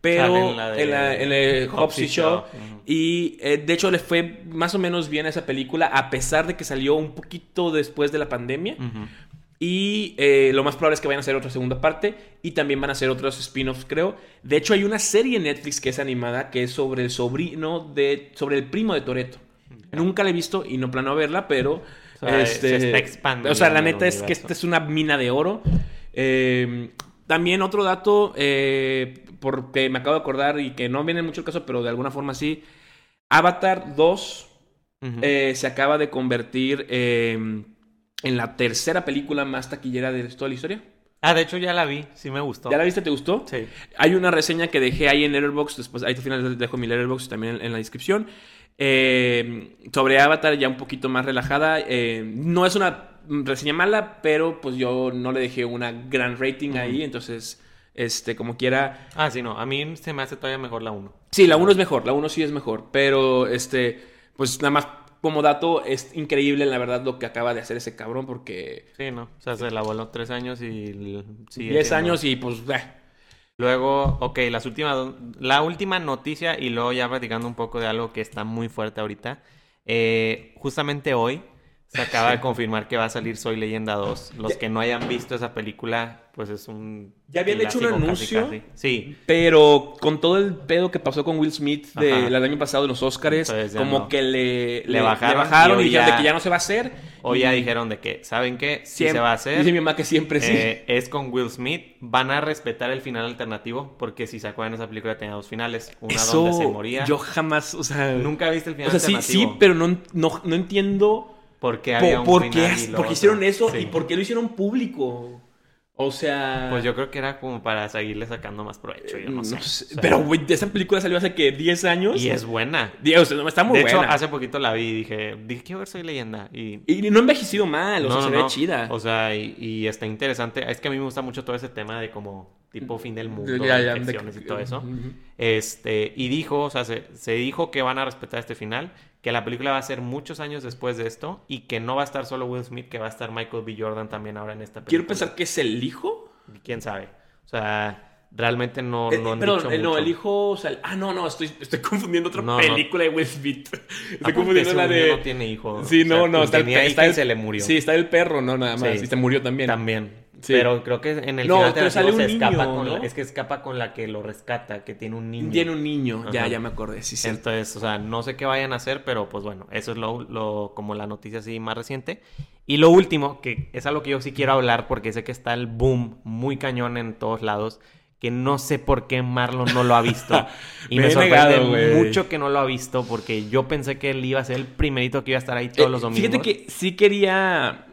pero en, la, en el Hobbs y Shaw. Ujú. Y eh, de hecho le fue más o menos bien a esa película, a pesar de que salió un poquito después de la pandemia. Y eh, lo más probable es que vayan a hacer otra segunda parte. Y también van a hacer otros spin-offs, creo. De hecho, hay una serie en Netflix que es animada, que es sobre el sobrino de. sobre el primo de Toreto. Nunca la he visto y no planeo verla, pero. O sea, este, se está expandiendo O sea, la neta es que esta es una mina de oro. Eh, también otro dato, eh, porque me acabo de acordar y que no viene mucho el caso, pero de alguna forma sí. Avatar 2 Ujú. eh, se acaba de convertir en la tercera película más taquillera de toda la historia. Ah, de hecho ya la vi, sí me gustó. ¿Ya la viste? ¿Te gustó? Sí. Hay una reseña que dejé ahí en Letterboxd, después ahí al final dejo mi Letterboxd también en, en la descripción, eh, sobre Avatar ya un poquito más relajada. eh, no es una reseña mala, pero pues yo no le dejé una gran rating ahí, entonces, este, como quiera... Ah, sí, no, a mí se me hace todavía mejor la 1. Sí, la 1 es mejor, la 1 sí es mejor, pero este, pues nada más como dato, es increíble la verdad lo que acaba de hacer ese cabrón porque... Sí, no, o sea, se la voló tres años y l- sigue 10 siendo- años y pues... eh, Luego, ok, las últimas, la última noticia y luego ya platicando un poco de algo que está muy fuerte ahorita. Eh, justamente hoy se acaba de confirmar que va a salir Soy Leyenda 2. Los que no hayan visto esa película, pues es un... Ya habían hecho un anuncio. Sí, Pero con todo el pedo que pasó con Will Smith de- Ajá. el año pasado en los Oscars, Entonces como no. que le, Le bajaron bajaron y dijeron ya- de que ya no se va a hacer. hoy ya dijeron de que, ¿saben qué? Sí siempre- se va a hacer. Dice mi mamá que siempre sí. Eh, es con Will Smith. Van a respetar el final alternativo porque si se acuerdan esa película tenía dos finales. Una Eso donde se moría. yo jamás, o sea... Nunca viste el final O sea, sí, alternativo. sí, pero no, no, no entiendo Porque po- había un por, final qué, y lo por qué otro. hicieron eso Sí. y por qué lo hicieron público. O sea... Pues yo creo que era como para seguirle sacando más provecho, yo no sé. no sé. O sea, pero, güey, esa película salió hace que 10 años. Y es buena. Dios, no, está muy de hecho, buena. hace poquito la vi y dije, dije, quiero ver Soy Leyenda. Y... Y no ha envejecido mal, o sea, No, se ve chida. O sea, y, y está interesante. Es que a mí me gusta mucho todo ese tema de como tipo fin del mundo, Ya, de de- y todo eso. Este, y dijo, o sea, se, se dijo que van a respetar este final, que la película va a ser muchos años después de esto y que no va a estar solo Will Smith, que va a estar Michael B. Jordan también ahora en esta película. Quiero pensar que es el hijo. ¿Quién sabe? O sea, realmente no, Eh, no han dicho eh, no, el hijo. o sea, ah, no, no, estoy, estoy confundiendo otra No, no. película de Will Smith. Estoy confundiendo la de. no tiene hijo. Sí, O sea, no, no, está el, tenía está y el- se le murió. Sí, está el perro, no, nada más. Sí. Y se murió también. También. Sí. Pero creo que en el No, final pero sale un se escapa niño, con la- ¿no? es que escapa con la que lo rescata, que tiene un niño. Tiene un niño, ya, Ajá. ya me acordé, sí, sí. Entonces, o sea, no sé qué vayan a hacer, pero pues bueno, eso es lo, lo- como la noticia así más reciente. Y lo último, que es algo que yo sí quiero hablar porque sé que está el boom muy cañón en todos lados, que no sé por qué Marlon no lo ha visto. y Me me, sorprende negado, mucho que no lo ha visto porque yo pensé que él iba a ser el primerito que iba a estar ahí todos Eh, los domingos. Fíjate que sí quería...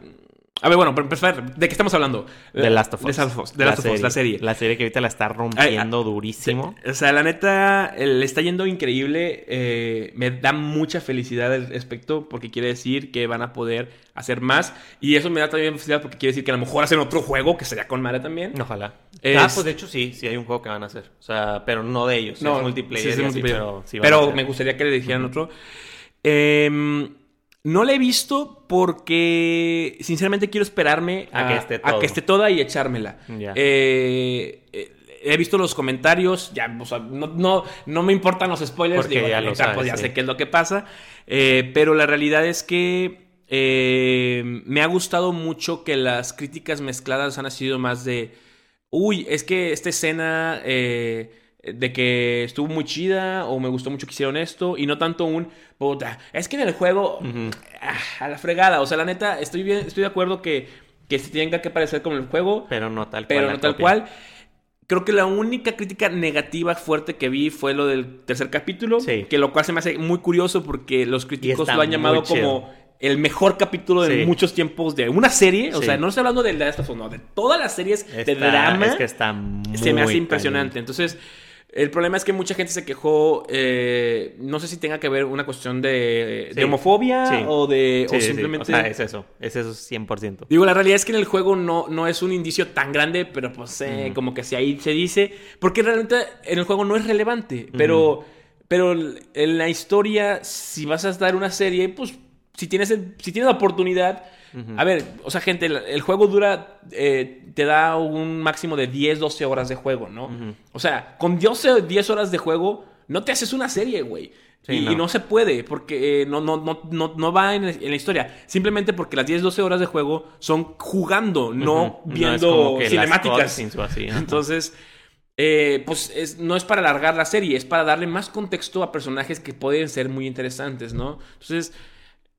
A ver, bueno, para empezar, ¿de qué estamos hablando? The Last of Us. De Last of Us, The Last of Us, la serie. La serie que ahorita la está rompiendo durísimo. O sea, la neta, eh, le está yendo increíble. eh, me da mucha felicidad al respecto porque quiere decir que van a poder hacer más. Y eso me da también felicidad porque quiere decir que a lo mejor hacen otro juego que sería con madre también. Ojalá. Es- Ah, pues de hecho sí, sí hay un juego que van a hacer. O sea, pero no de ellos. No, es multiplayer. sí, es así, multiplayer. pero sí Pero me gustaría que le dijeran otro. Em, no la he visto porque sinceramente quiero esperarme A que esté a que esté toda y echármela. Eh, eh, he visto los comentarios, ya, o sea, no, no, no me importan los spoilers, Porque digo, ya lo sabes, pues ya sí. sé qué es lo que pasa, eh, pero la realidad es que eh, me ha gustado mucho que las críticas mezcladas han sido más de, uy, es que esta escena de que estuvo muy chida o me gustó mucho que hicieron esto y no tanto un, puta, es que en el juego, ah, a la fregada, o sea, la neta, estoy, bien, estoy de acuerdo que, que se tenga que parecer como el juego, Pero no tal cual. pero no tal cual. Creo que la única crítica negativa fuerte que vi fue lo del tercer capítulo, Sí. que lo cual se me hace muy curioso porque los críticos lo han llamado como el mejor capítulo de Sí. muchos tiempos de una serie, o Sí. sea, no estoy hablando de Us, no, de todas las series de drama. Es que está muy se me hace impresionante. Entonces, el problema es que mucha gente se quejó, eh, no sé si tenga que ver una cuestión de, de homofobia Sí. o de Sí, o simplemente... O sea, es eso. Es eso 100%. Digo, la realidad es que en el juego no, no es un indicio tan grande, pero pues eh, como que si ahí se dice, porque realmente en el juego no es relevante, pero, pero en la historia, si vas a dar una serie, pues si tienes, el- si tienes la oportunidad, A ver, o sea, gente, el, el juego dura, eh, te da un máximo de 10, 12 horas de juego, ¿no? O sea, con 12, 10 horas de juego, no te haces una serie, güey. Sí, y, no. y no se puede, porque eh, no, no, no, no, no va en, en la historia. Simplemente porque las 10, 12 horas de juego son jugando, no viendo cinemáticas. así. Entonces, eh, pues es- no es para alargar la serie, es para darle más contexto a personajes que pueden ser muy interesantes, ¿no? Entonces,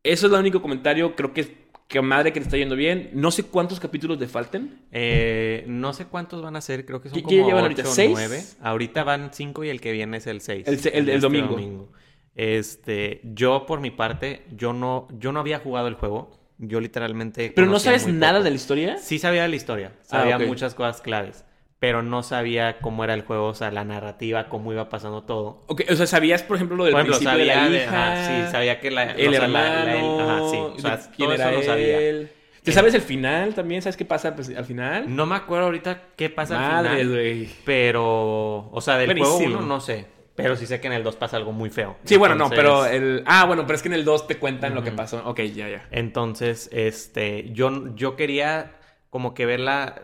eso es el único comentario. Creo que, que madre que te está yendo bien. No sé cuántos capítulos le falten. Eh, no sé cuántos van a ser, creo que son ¿Qué- qué como llevan ahorita? ¿Seis? nueve. Ahorita van cinco y el que viene es el 6. El el domingo. Este, yo por mi parte, yo no, yo no había jugado el juego. Yo literalmente. Pero no sabes nada de la historia. Sí sabía la historia, Ah, sabía muchas cosas claves, pero no sabía cómo era el juego, o sea, la narrativa, cómo iba pasando todo. Ok, o sea, ¿sabías, por ejemplo, lo del Por ejemplo, principio de la de- hija? ajá, sí, sabía que la, el o sea, la- la- el- ajá, sí, o sea, quién todo era eso lo sabía. él. ¿Te Eh, sabes el final también? ¿Sabes qué pasa pues, al final? No me acuerdo ahorita qué pasa Madre, al final, güey. pero, o sea, del Buenísimo. juego 1 no sé, pero sí sé que en el 2 pasa algo muy feo. Sí, bueno, no, pero el... Ah, bueno, pero es que en el 2 te cuentan lo que pasó. Ok, ya, ya. Entonces, este, yo, yo quería como que verla,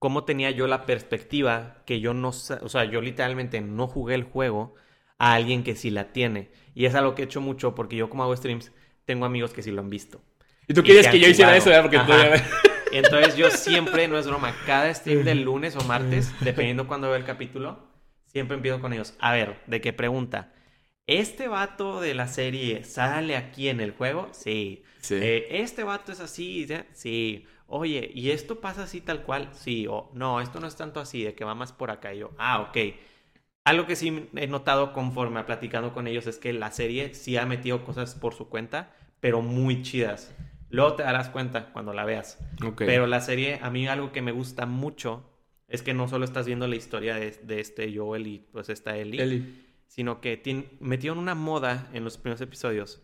cómo tenía yo la perspectiva que yo no, o sea, yo literalmente no jugué el juego a alguien que sí la tiene. Y es algo que he hecho mucho porque yo como hago streams, tengo amigos que sí lo han visto. Y tú Y quieres que yo hiciera eso, ¿verdad? Porque Ajá. todavía... Y entonces yo siempre, no es broma, cada stream del lunes o martes, dependiendo cuando veo el capítulo, siempre empiezo con ellos. A ver, ¿de qué pregunta? ¿Este vato de la serie sale aquí en el juego? Sí. Sí. Eh, ¿Este vato es así? Sí. Oye, ¿y esto pasa así tal cual? Sí. O no, esto no es tanto así, de que va más por acá. Y yo, ah, ok. Algo que sí he notado conforme a platicando con ellos es que la serie sí ha metido cosas por su cuenta, pero muy chidas. Luego te darás cuenta cuando la veas. Pero la serie, a mí algo que me gusta mucho es que no solo estás viendo la historia de, de este Joel y pues esta Ellie, Eli. sino que tien- metieron una moda en los primeros episodios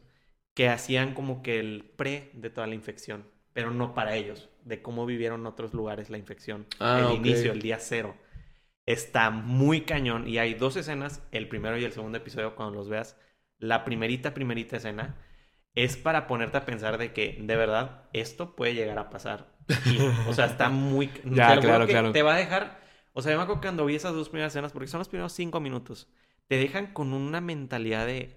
que hacían como que el pre de toda la infección, pero no para ellos, de cómo vivieron en otros lugares la infección, Ah, el ok. inicio, el día cero. Está muy cañón y hay dos escenas, el primero y el segundo episodio cuando los veas. La primerita, primerita escena es para ponerte a pensar de que de verdad esto puede llegar a pasar. Y, o sea, está muy... Ya, te claro, claro. Te va a dejar... O sea, yo me acuerdo cuando vi esas dos primeras escenas, porque son los primeros cinco minutos, te dejan con una mentalidad de...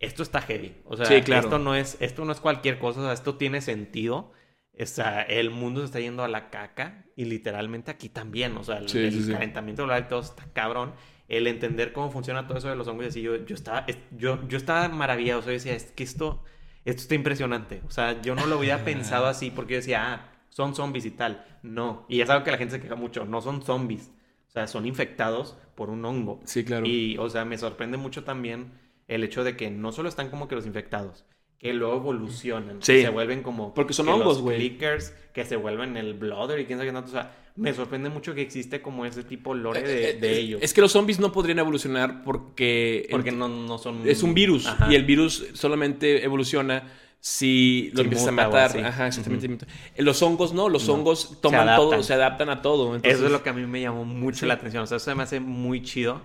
Esto está heavy. O sea, Sí, claro. esto, no es, esto no es cualquier cosa, o sea, esto tiene sentido. O sea, el mundo se está yendo a la caca y literalmente aquí también, o sea, el, Sí, el sí, calentamiento global y todo está cabrón. El entender cómo funciona todo eso de los hongos y así, yo, yo estaba, es- yo, yo estaba maravillado, o sea, yo decía, es que esto, esto está impresionante. O sea, yo no lo había pensado así porque yo decía, ah, son zombies y tal. No, y es algo que la gente se queja mucho, no son zombies, o sea, son infectados por un hongo. Sí, claro. Y, o sea, me sorprende mucho también el hecho de que no solo están como que los infectados, que luego evolucionan. Sí. y se vuelven como. Porque son que hongos, los güey. clickers, que se vuelven el blooder y quién sabe qué tanto. O sea, me sorprende mucho que existe como ese tipo lore de, Eh, de eh, ellos. Es que los zombies no podrían evolucionar porque... porque no, no son. Es un virus Ajá. y el virus solamente evoluciona si lo Si empiezas a matar. Ajá, exactamente. Los hongos no, los No. hongos toman todo, se adaptan a todo. entonces- Eso es lo que a mí me llamó mucho Sí. la atención. O sea, eso se me hace muy chido.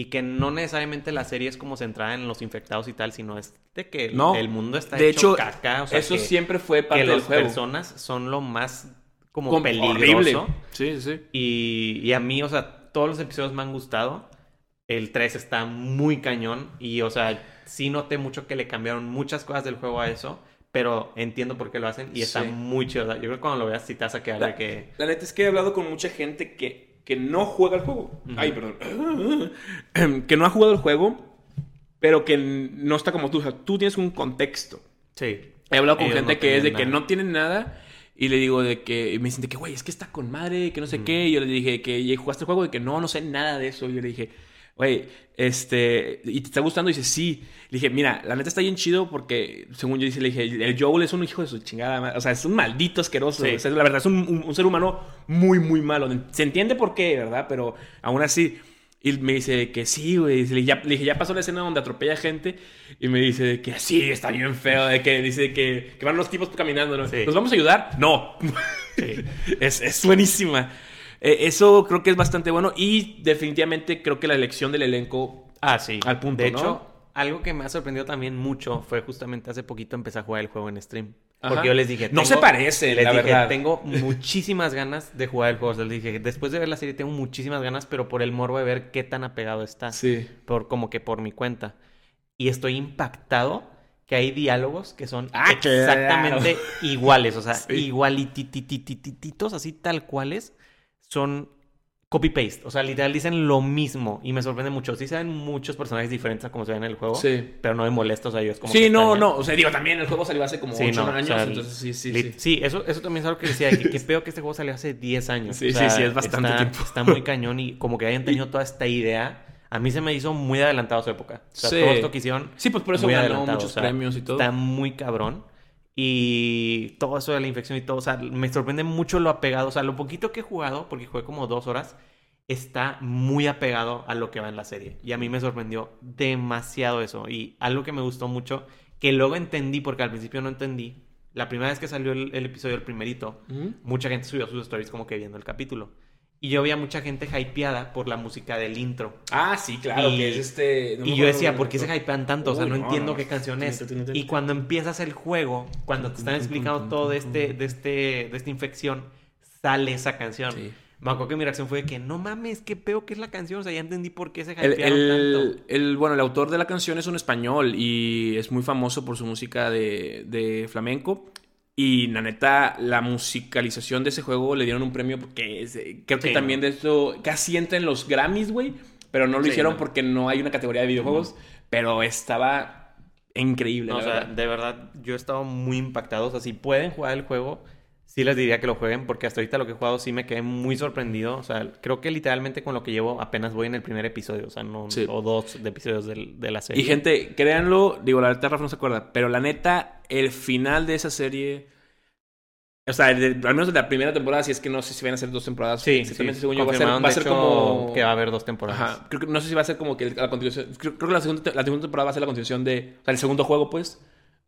Y que no necesariamente la serie es como centrada en los infectados y tal, sino es de que el, No. el mundo está de hecho, hecho, caca. O sea, eso que, siempre fue parte que del las juego. personas son lo más como Como peligroso. horrible. Sí, sí. Y, y a mí, o sea, todos los episodios me han gustado. El 3 está muy cañón. Y, o sea, sí noté mucho que le cambiaron muchas cosas del juego a eso. Pero entiendo por qué lo hacen y está Sí. muy chido. Yo creo que cuando lo veas, sí te vas a quedar La- de que. La neta es que he hablado con mucha gente que, que no juega el juego. Ay, perdón. que no ha jugado el juego, pero que no está como tú. O sea, tú tienes un contexto. Sí. He hablado con Ellos gente no que es de que no tienen nada. Y le digo de que, y me dicen de que, güey, es que está con madre, que no sé qué. Y yo le dije que ¿y jugaste el juego, de que no, no sé nada de eso. Y yo le dije, güey, este, ¿y te está gustando? Y dice, sí. Le dije, mira, la neta está bien chido porque, según yo dije, le dije, el Joel es un hijo de su chingada madre. O sea, es un maldito asqueroso. Sí. O sea, la verdad, es un, un- un ser humano muy, muy malo. Se entiende por qué, ¿verdad? Pero aún así. Y me dice que sí, güey. Le, le dije, ya pasó la escena donde atropella gente. Y me dice que sí, está bien feo. De que dice que, que van los tipos caminando. ¿no? Sí. ¿Nos vamos a ayudar? No. Sí. es, es buenísima. Eh, eso creo que es bastante bueno. Y definitivamente creo que la elección del elenco. Ah, sí. Al punto, De ¿no? hecho, algo que me ha sorprendido también mucho fue justamente hace poquito empecé a jugar el juego en stream. Ajá. Porque yo les dije... No se parece, les la dije, verdad. tengo muchísimas ganas de jugar el juego. Les dije, después de ver la serie tengo muchísimas ganas, pero por el morbo de ver qué tan apegado está. Sí. Por, como que por mi cuenta. Y estoy impactado que hay diálogos que son Ah, exactamente iguales. O sea, Sí. igualitititititos, así tal cuales. Son copy-paste. O sea, literal dicen lo mismo. Y me sorprende mucho. Sí se ven muchos personajes diferentes a como se ven en el juego. Sí. Pero no me molesta. O sea, yo es como Sí, no, no. O sea, digo, también el juego salió hace como Sí, 8 no, o años. sea, entonces, sí, sí, sí. Sí, eso, eso también es algo que decía. Que, que peor que este juego salió hace 10 años. Sí, O sea, sí, sí, es bastante está, tiempo. Está muy cañón y como que hayan tenido toda esta idea. A mí se me hizo muy adelantado a su época. O sea, Sí. todo esto que hicieron. Sí, pues por eso ganó muchos premios y todo. Está muy cabrón. Y todo eso de la infección y todo. O sea, me sorprende mucho lo apegado. O sea, lo poquito que he jugado, porque jugué como dos horas, está muy apegado a lo que va en la serie. Y a mí me sorprendió demasiado eso. Y algo que me gustó mucho, que luego entendí, porque al principio no entendí. La primera vez que salió el, el episodio, el primerito, mucha gente subió sus stories como que viendo el capítulo. Y yo veía mucha gente hypeada por la música del intro. Ah, sí, claro, Y- que es este... no y yo decía, ¿por qué se hypean tanto? O sea, no, no, entiendo no. qué canción es. Y cuando empiezas el juego, cuando te están explicando todo de, este, de, este, de esta infección, sale esa canción. Sí. Me acuerdo que mi reacción fue de que, no mames, qué peo que es la canción. O sea, ya entendí por qué se El, hypearon el- tanto. el- bueno, el autor de la canción es un español y es muy famoso por su música de, de flamenco. Y la neta, la musicalización de ese juego le dieron un premio porque es- creo que Sí, también ¿no? de eso casi entra en los Grammys, güey. Pero no lo Sí, hicieron no. porque no hay una categoría de videojuegos. Pero estaba increíble, No, la o sea, verdad. de verdad, yo he estado muy impactado. O sea, si pueden jugar el juego, sí les diría que lo jueguen, porque hasta ahorita lo que he jugado sí me quedé muy sorprendido. O sea, creo que literalmente con lo que llevo apenas voy en el primer episodio, o sea, no, Sí. o dos de episodios del- de la serie. Y gente, créanlo, digo, la neta Rafa no se acuerda, pero la neta, el final de esa serie, o sea, de- al menos de la primera temporada, si es que no sé si van a ser dos temporadas. Sí, exactamente, sí, según yo, va a ser, va a de ser hecho, como... que va a haber dos temporadas. Ajá, creo que, no sé si va a ser como que la continuación, creo, creo que la segunda, la segunda temporada va a ser la continuación de, o sea, el segundo juego, pues,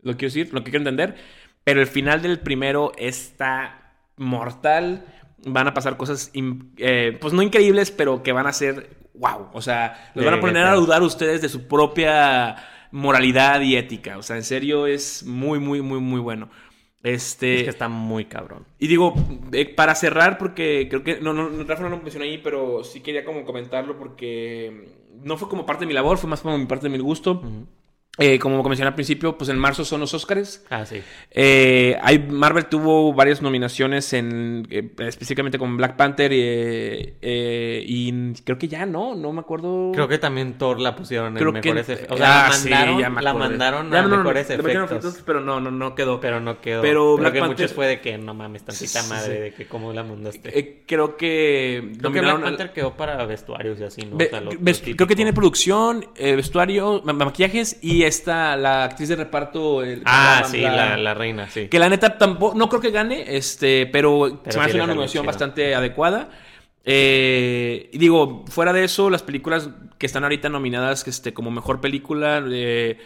lo quiero decir, lo que quiero entender, pero el final del primero está mortal, van a pasar cosas, eh, pues no increíbles, pero que van a ser, wow, o sea, los van a poner a dudar ustedes de su propia moralidad y ética, o sea, en serio es muy, muy, muy, muy bueno. Este, Es que está muy cabrón. y digo, eh, para cerrar, porque creo que. No, no, Rafa no lo mencionó ahí, pero sí quería como comentarlo porque no fue como parte de mi labor, fue más como mi parte de mi gusto. Eh, como mencioné al principio, pues en marzo son los Oscars. Ah, sí. Eh, hay, Marvel tuvo varias nominaciones en eh, específicamente con Black Panther eh, eh, y creo que ya no, no me acuerdo. Creo que también Thor la pusieron Creo en que- mejores efectos. O sea, Ah, la sí, mandaron, ya me la mandaron Ya a no, no, mejores metieron efectos. efectos, pero no, no, no quedó. Pero no quedó. Pero Pero Black que Panther- muchos fue de que no mames, tantita Sí, sí, madre, sí. de que cómo la mandaste. Creo que Creo que Black al- Panther quedó para vestuarios y así, ¿no? Ve- O sea, lo- lo ves- típico. creo que tiene producción, eh, vestuario, ma- maquillajes y esta, la actriz de reparto. el- Ah, la- sí, la, la reina, sí. Que la neta tampoco, no creo que gane, este, pero, Pero se me hace sí una nominación bastante adecuada. Eh, y digo, fuera de eso, las películas que están ahorita nominadas este, como mejor película, eh,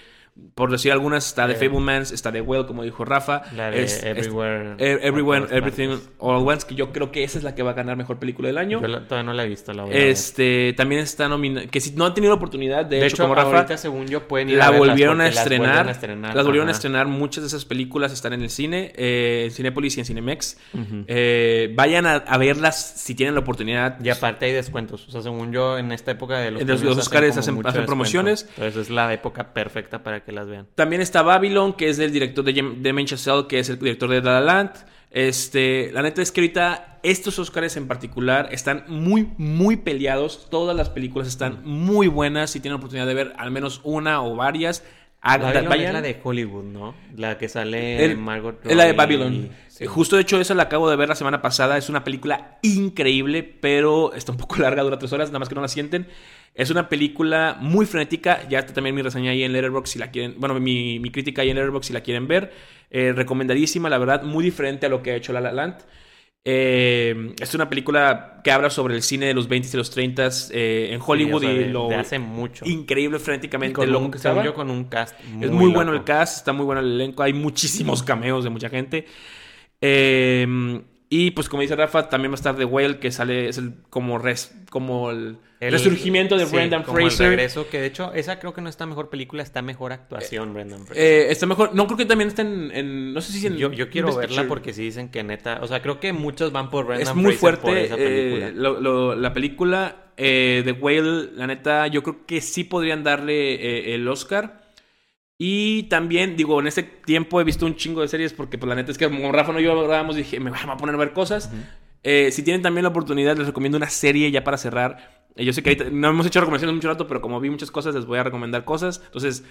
por decir algunas, está The Eh. Fablemans, está The Well, como dijo Rafa. La de es- Everywhere. Everywhere, Everything. All at Once, que yo creo que esa es la que va a ganar mejor película del año. Yo la- todavía no la he visto, la voy a. Este, también está nominada, que si no han tenido la oportunidad, de, De hecho, hecho, como Rafa, según yo pueden ir la a volvieron a las estrenar. Las volvieron a estrenar. Muchas de esas películas están en el cine, eh, en Cinépolis y en Cinemex. Eh, vayan a, a verlas si tienen la oportunidad. Y aparte hay descuentos. O sea, según yo, en esta época de los, los- Oscars hacen- promociones. Entonces es la época perfecta para que las vean. También está Babylon, que es del director de Damien Chazelle, que es el director de La La Land. Este, la neta es que ahorita estos Oscars en particular están muy, muy peleados. Todas las películas están muy buenas. Si tienen oportunidad de ver al menos una o varias, hagan- Babylon vayan. es la de Hollywood, ¿no? La que sale El- Margot Es la de Robbie Babylon. y- sí. Justo de hecho, esa la acabo de ver la semana pasada. Es una película increíble, pero está un poco larga, dura tres horas, nada más que no la sienten. Es una película muy frenética. Ya está también mi reseña ahí en Letterboxd si la quieren. Bueno, mi, mi crítica ahí en Letterboxd si la quieren ver. Eh, recomendadísima, la verdad, muy diferente a lo que ha hecho La La Land. Eh, es una película que habla sobre el cine de los 20 y los 30 eh, en Hollywood Sí, o sea, y lo hace mucho. increíble frenéticamente con loco un, que estaba. con un cast muy Es muy bueno el cast, está muy bueno el elenco, hay muchísimos cameos de mucha gente. Eh, y pues como dice Rafa, también va a estar The Whale, que sale, es el, como, res- como el, El- resurgimiento de sí, Brendan como el Fraser. regreso, que de hecho, esa creo que no está mejor película, está mejor actuación, Brendan Fraser. Eh, está mejor, no creo que también está en, en- no sé si en yo, yo quiero verla Picture. porque sí dicen que neta, o sea, creo que muchos van por Brendan es muy Fraser por fuerte esa eh, película. lo- lo- la película eh, The Whale, la neta, yo creo que sí podrían darle eh, el Oscar. Y también, digo, en este tiempo he visto un chingo de series porque, pues, la neta es que como Rafa no yo hablábamos, dije, me voy a poner a ver cosas. Eh, si tienen también la oportunidad, les recomiendo una serie ya para cerrar. Eh, yo sé que ahorita no hemos hecho recomendaciones mucho rato, pero como vi muchas cosas, les voy a recomendar cosas. Entonces,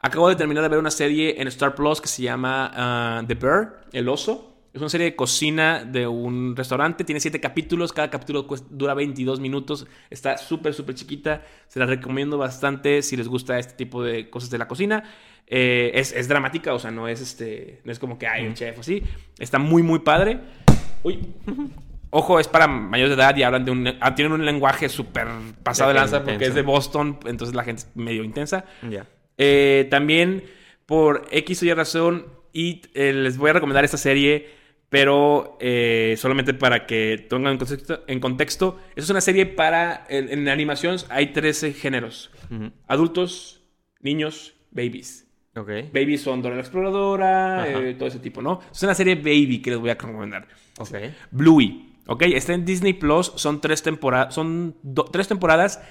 acabo de terminar de ver una serie en Star Plus que se llama ah, The Bear, El Oso. Es una serie de cocina de un restaurante. Tiene siete capítulos. Cada capítulo dura 22 minutos. Está súper, súper chiquita. Se la recomiendo bastante si les gusta este tipo de cosas de la cocina. Eh, es, es dramática, o sea, no es este. No es como que hay un chef así. Está muy, muy padre. Uy. Ojo, es para mayores de edad y hablan de un. ah, tienen un lenguaje súper pasado de lanza porque intenso. es de Boston. Entonces la gente es medio intensa. Ya. Eh, también por X o Y razón y eh, les voy a recomendar esta serie, pero eh, solamente para que tengan en contexto, en contexto. Esta es una serie para, en, en animación hay 13 géneros. Adultos, niños, babies. Ok. Babies son Dora la Exploradora, eh, todo ese tipo, ¿no? Es una serie baby que les voy a recomendar. Ok. Bluey, ¿ok? Está en Disney Plus, son tres temporadas, son tres temporadas.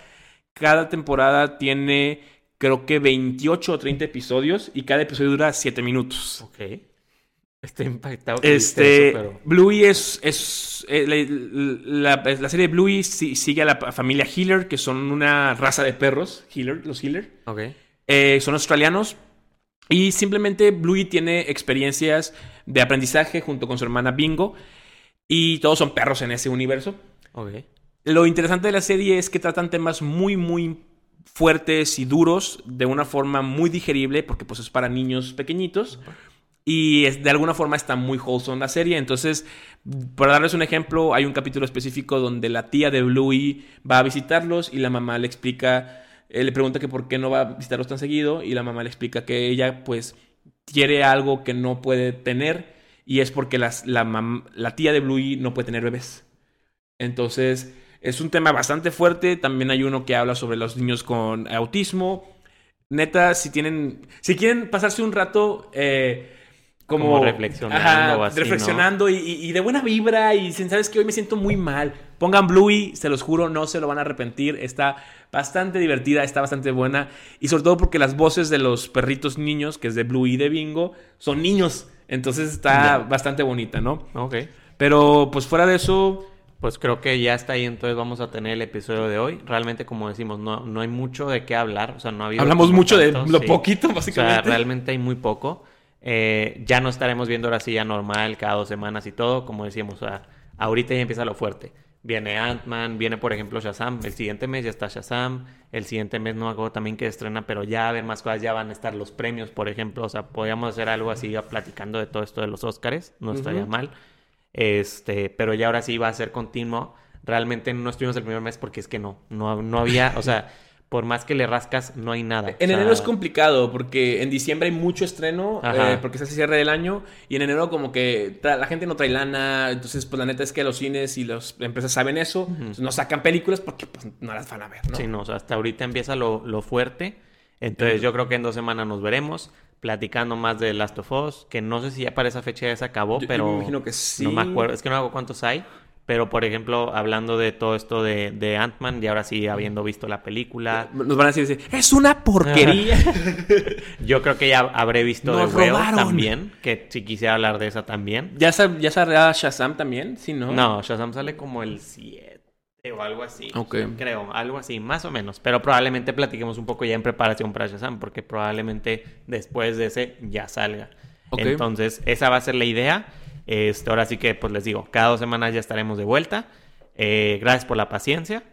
Cada temporada tiene, creo que 28 o 30 episodios y cada episodio dura 7 minutos. Ok. Estoy impactado. Este, eso, pero- Bluey es, es eh, la, la- la serie de Bluey si- sigue a la familia Healer, que son una raza de perros, Healer, los Healer. Eh, son australianos. Y simplemente Bluey tiene experiencias de aprendizaje junto con su hermana Bingo. Y todos son perros en ese universo. Lo interesante de la serie es que tratan temas muy, muy fuertes y duros de una forma muy digerible, porque pues es para niños pequeñitos. Y es- de alguna forma está muy wholesome la serie. Entonces, para darles un ejemplo, hay un capítulo específico donde la tía de Bluey va a visitarlos y la mamá le explica, eh, le pregunta que por qué no va a visitarlos tan seguido y la mamá le explica que ella pues quiere algo que no puede tener y es porque las- la, mam- la tía de Bluey no puede tener bebés. Entonces, es un tema bastante fuerte. También hay uno que habla sobre los niños con autismo. Neta, si tienen. Si quieren pasarse un rato. eh, como, Como reflexionando o así, ¿no? reflexionando y, y- y de buena vibra y dicen, ¿sabes qué? Hoy me siento muy mal. Pongan Bluey, se los juro, no se lo van a arrepentir. Está bastante divertida, está bastante buena. Y sobre todo porque las voces de los perritos niños, que es de Bluey y de Bingo, son niños. Entonces está bastante bonita, ¿no? Ok. Pero pues fuera de eso, Pues creo que ya está ahí, entonces vamos a tener el episodio de hoy. Realmente, como decimos, no, no hay mucho de qué hablar. O sea, no ha habido. hablamos mucho de tanto, lo sí. poquito, O sea, básicamente. realmente hay muy poco. Eh, ya no estaremos viendo ahora sí ya normal, cada dos semanas y todo. Como decíamos, o sea, ahorita ya empieza lo fuerte. Viene Ant-Man, viene por ejemplo Shazam. El siguiente mes ya está Shazam. El siguiente mes no acuerdo también que estrena, pero ya a ver más cosas. Ya van a estar los premios, por ejemplo. O sea, podríamos hacer algo así ya platicando de todo esto de los Oscars. No estaría mal. Este, pero ya ahora sí va a ser continuo. Realmente no estuvimos el primer mes porque es que no, no, no había, o sea, por más que le rascas, no hay nada. En O sea, enero es complicado porque en diciembre hay mucho estreno eh, porque es el cierre del año y en enero como que la gente no trae lana, entonces pues la neta es que los cines y las empresas saben eso, entonces no sacan películas porque pues no las van a ver, ¿no? Sí, no, o sea, hasta ahorita empieza lo, lo fuerte. Entonces yo creo que en dos semanas nos veremos platicando más de Last of Us, que no sé si ya para esa fecha ya se acabó, Yo- yo pero me imagino que sí. no me acuerdo, es que no hago cuántos hay, pero por ejemplo, hablando de todo esto de, de Ant-Man, y ahora sí habiendo visto la película, Nos van a decir, es una porquería. yo creo que ya habré visto Nos The Whale también, que si quisiera hablar de esa también. ¿Ya, sa- ¿Ya saldrá Shazam también? Sí, ¿no? No, Shazam sale como el 7 o algo así. Creo, algo así, más o menos. Pero probablemente platiquemos un poco ya en preparación para Shazam, porque probablemente después de ese ya salga. Entonces, esa va a ser la idea. Este, ahora sí que, pues les digo, cada dos semanas ya estaremos de vuelta. Eh, gracias por la paciencia.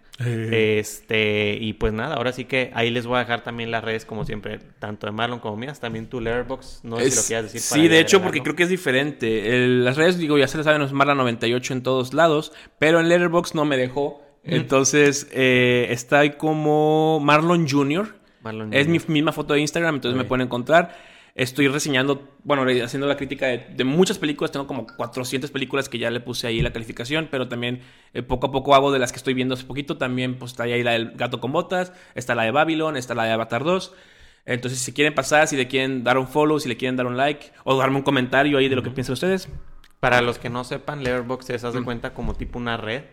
Este, y pues nada, ahora sí que ahí les voy a dejar también las redes, como siempre, tanto de Marlon como mías, también tu Letterboxd. No sé si lo Es- quieras decir. sí, de hecho, porque creo que es diferente. El- las redes, digo, ya se lo saben, es Marla98 en todos lados, pero en Letterboxd no me dejó. Entonces, eh, está ahí como Marlon Jr. Marlon Es mi misma foto de Instagram, entonces me pueden encontrar. Estoy reseñando, bueno, haciendo la crítica de, de muchas películas. Tengo como 400 películas que ya le puse ahí la calificación, pero también eh, poco a poco hago de las que estoy viendo hace poquito. También pues está ahí la del Gato con Botas, está la de Babylon, está la de Avatar 2. Entonces, si quieren pasar, si le quieren dar un follow, si le quieren dar un like o darme un comentario ahí de lo que piensan ustedes. Para los que no sepan, Letterboxd es, haz de cuenta, como tipo una red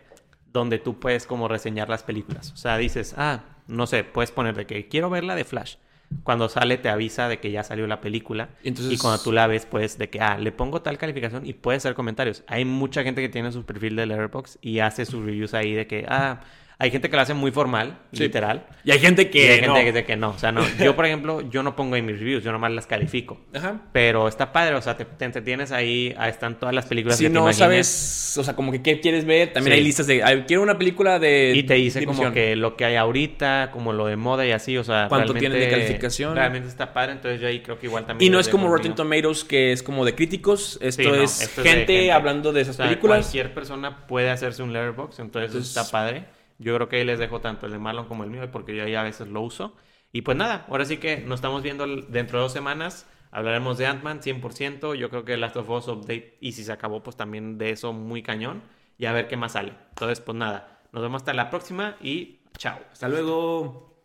donde tú puedes como reseñar las películas. O sea, dices, ah, no sé, puedes poner de que quiero ver la de Flash. Cuando sale te avisa de que ya salió la película. Entonces- Y cuando tú la ves, pues de que, ah, le pongo tal calificación y puedes hacer comentarios. Hay mucha gente que tiene su perfil de Letterboxd y hace sus reviews ahí de que, ah, hay gente que lo hace muy formal, Sí. literal. Y hay gente Y que. hay gente no. que dice que no. O sea, no. Yo, por ejemplo, yo no pongo en mis reviews, yo nomás las califico. Ajá. Pero está padre, o sea, te, te entretienes ahí, ahí están todas las películas Si que no sabes, o sea, como que qué quieres ver, también Sí. hay listas de. quiero una película de. Y te dice como que lo que hay ahorita, como lo de moda y así, o sea, ¿Cuánto tiene de calificación? Realmente está padre, entonces yo ahí creo que igual también... Y no es como Rotten. Tomatoes, que es como de críticos. Esto, Sí, no, es, esto es de gente, gente. hablando de esas O sea, películas. cualquier persona puede hacerse un letterbox, entonces, Entonces- está padre. Yo creo que ahí les dejo tanto el de Marlon como el mío, porque yo ahí a veces lo uso. Y pues nada, ahora sí que nos estamos viendo dentro de dos semanas. Hablaremos de Ant-Man 100%. Yo creo que Last of Us Update, y si se acabó, pues también de eso muy cañón. Y a ver qué más sale. Entonces, pues nada, nos vemos hasta la próxima y chao. Hasta luego.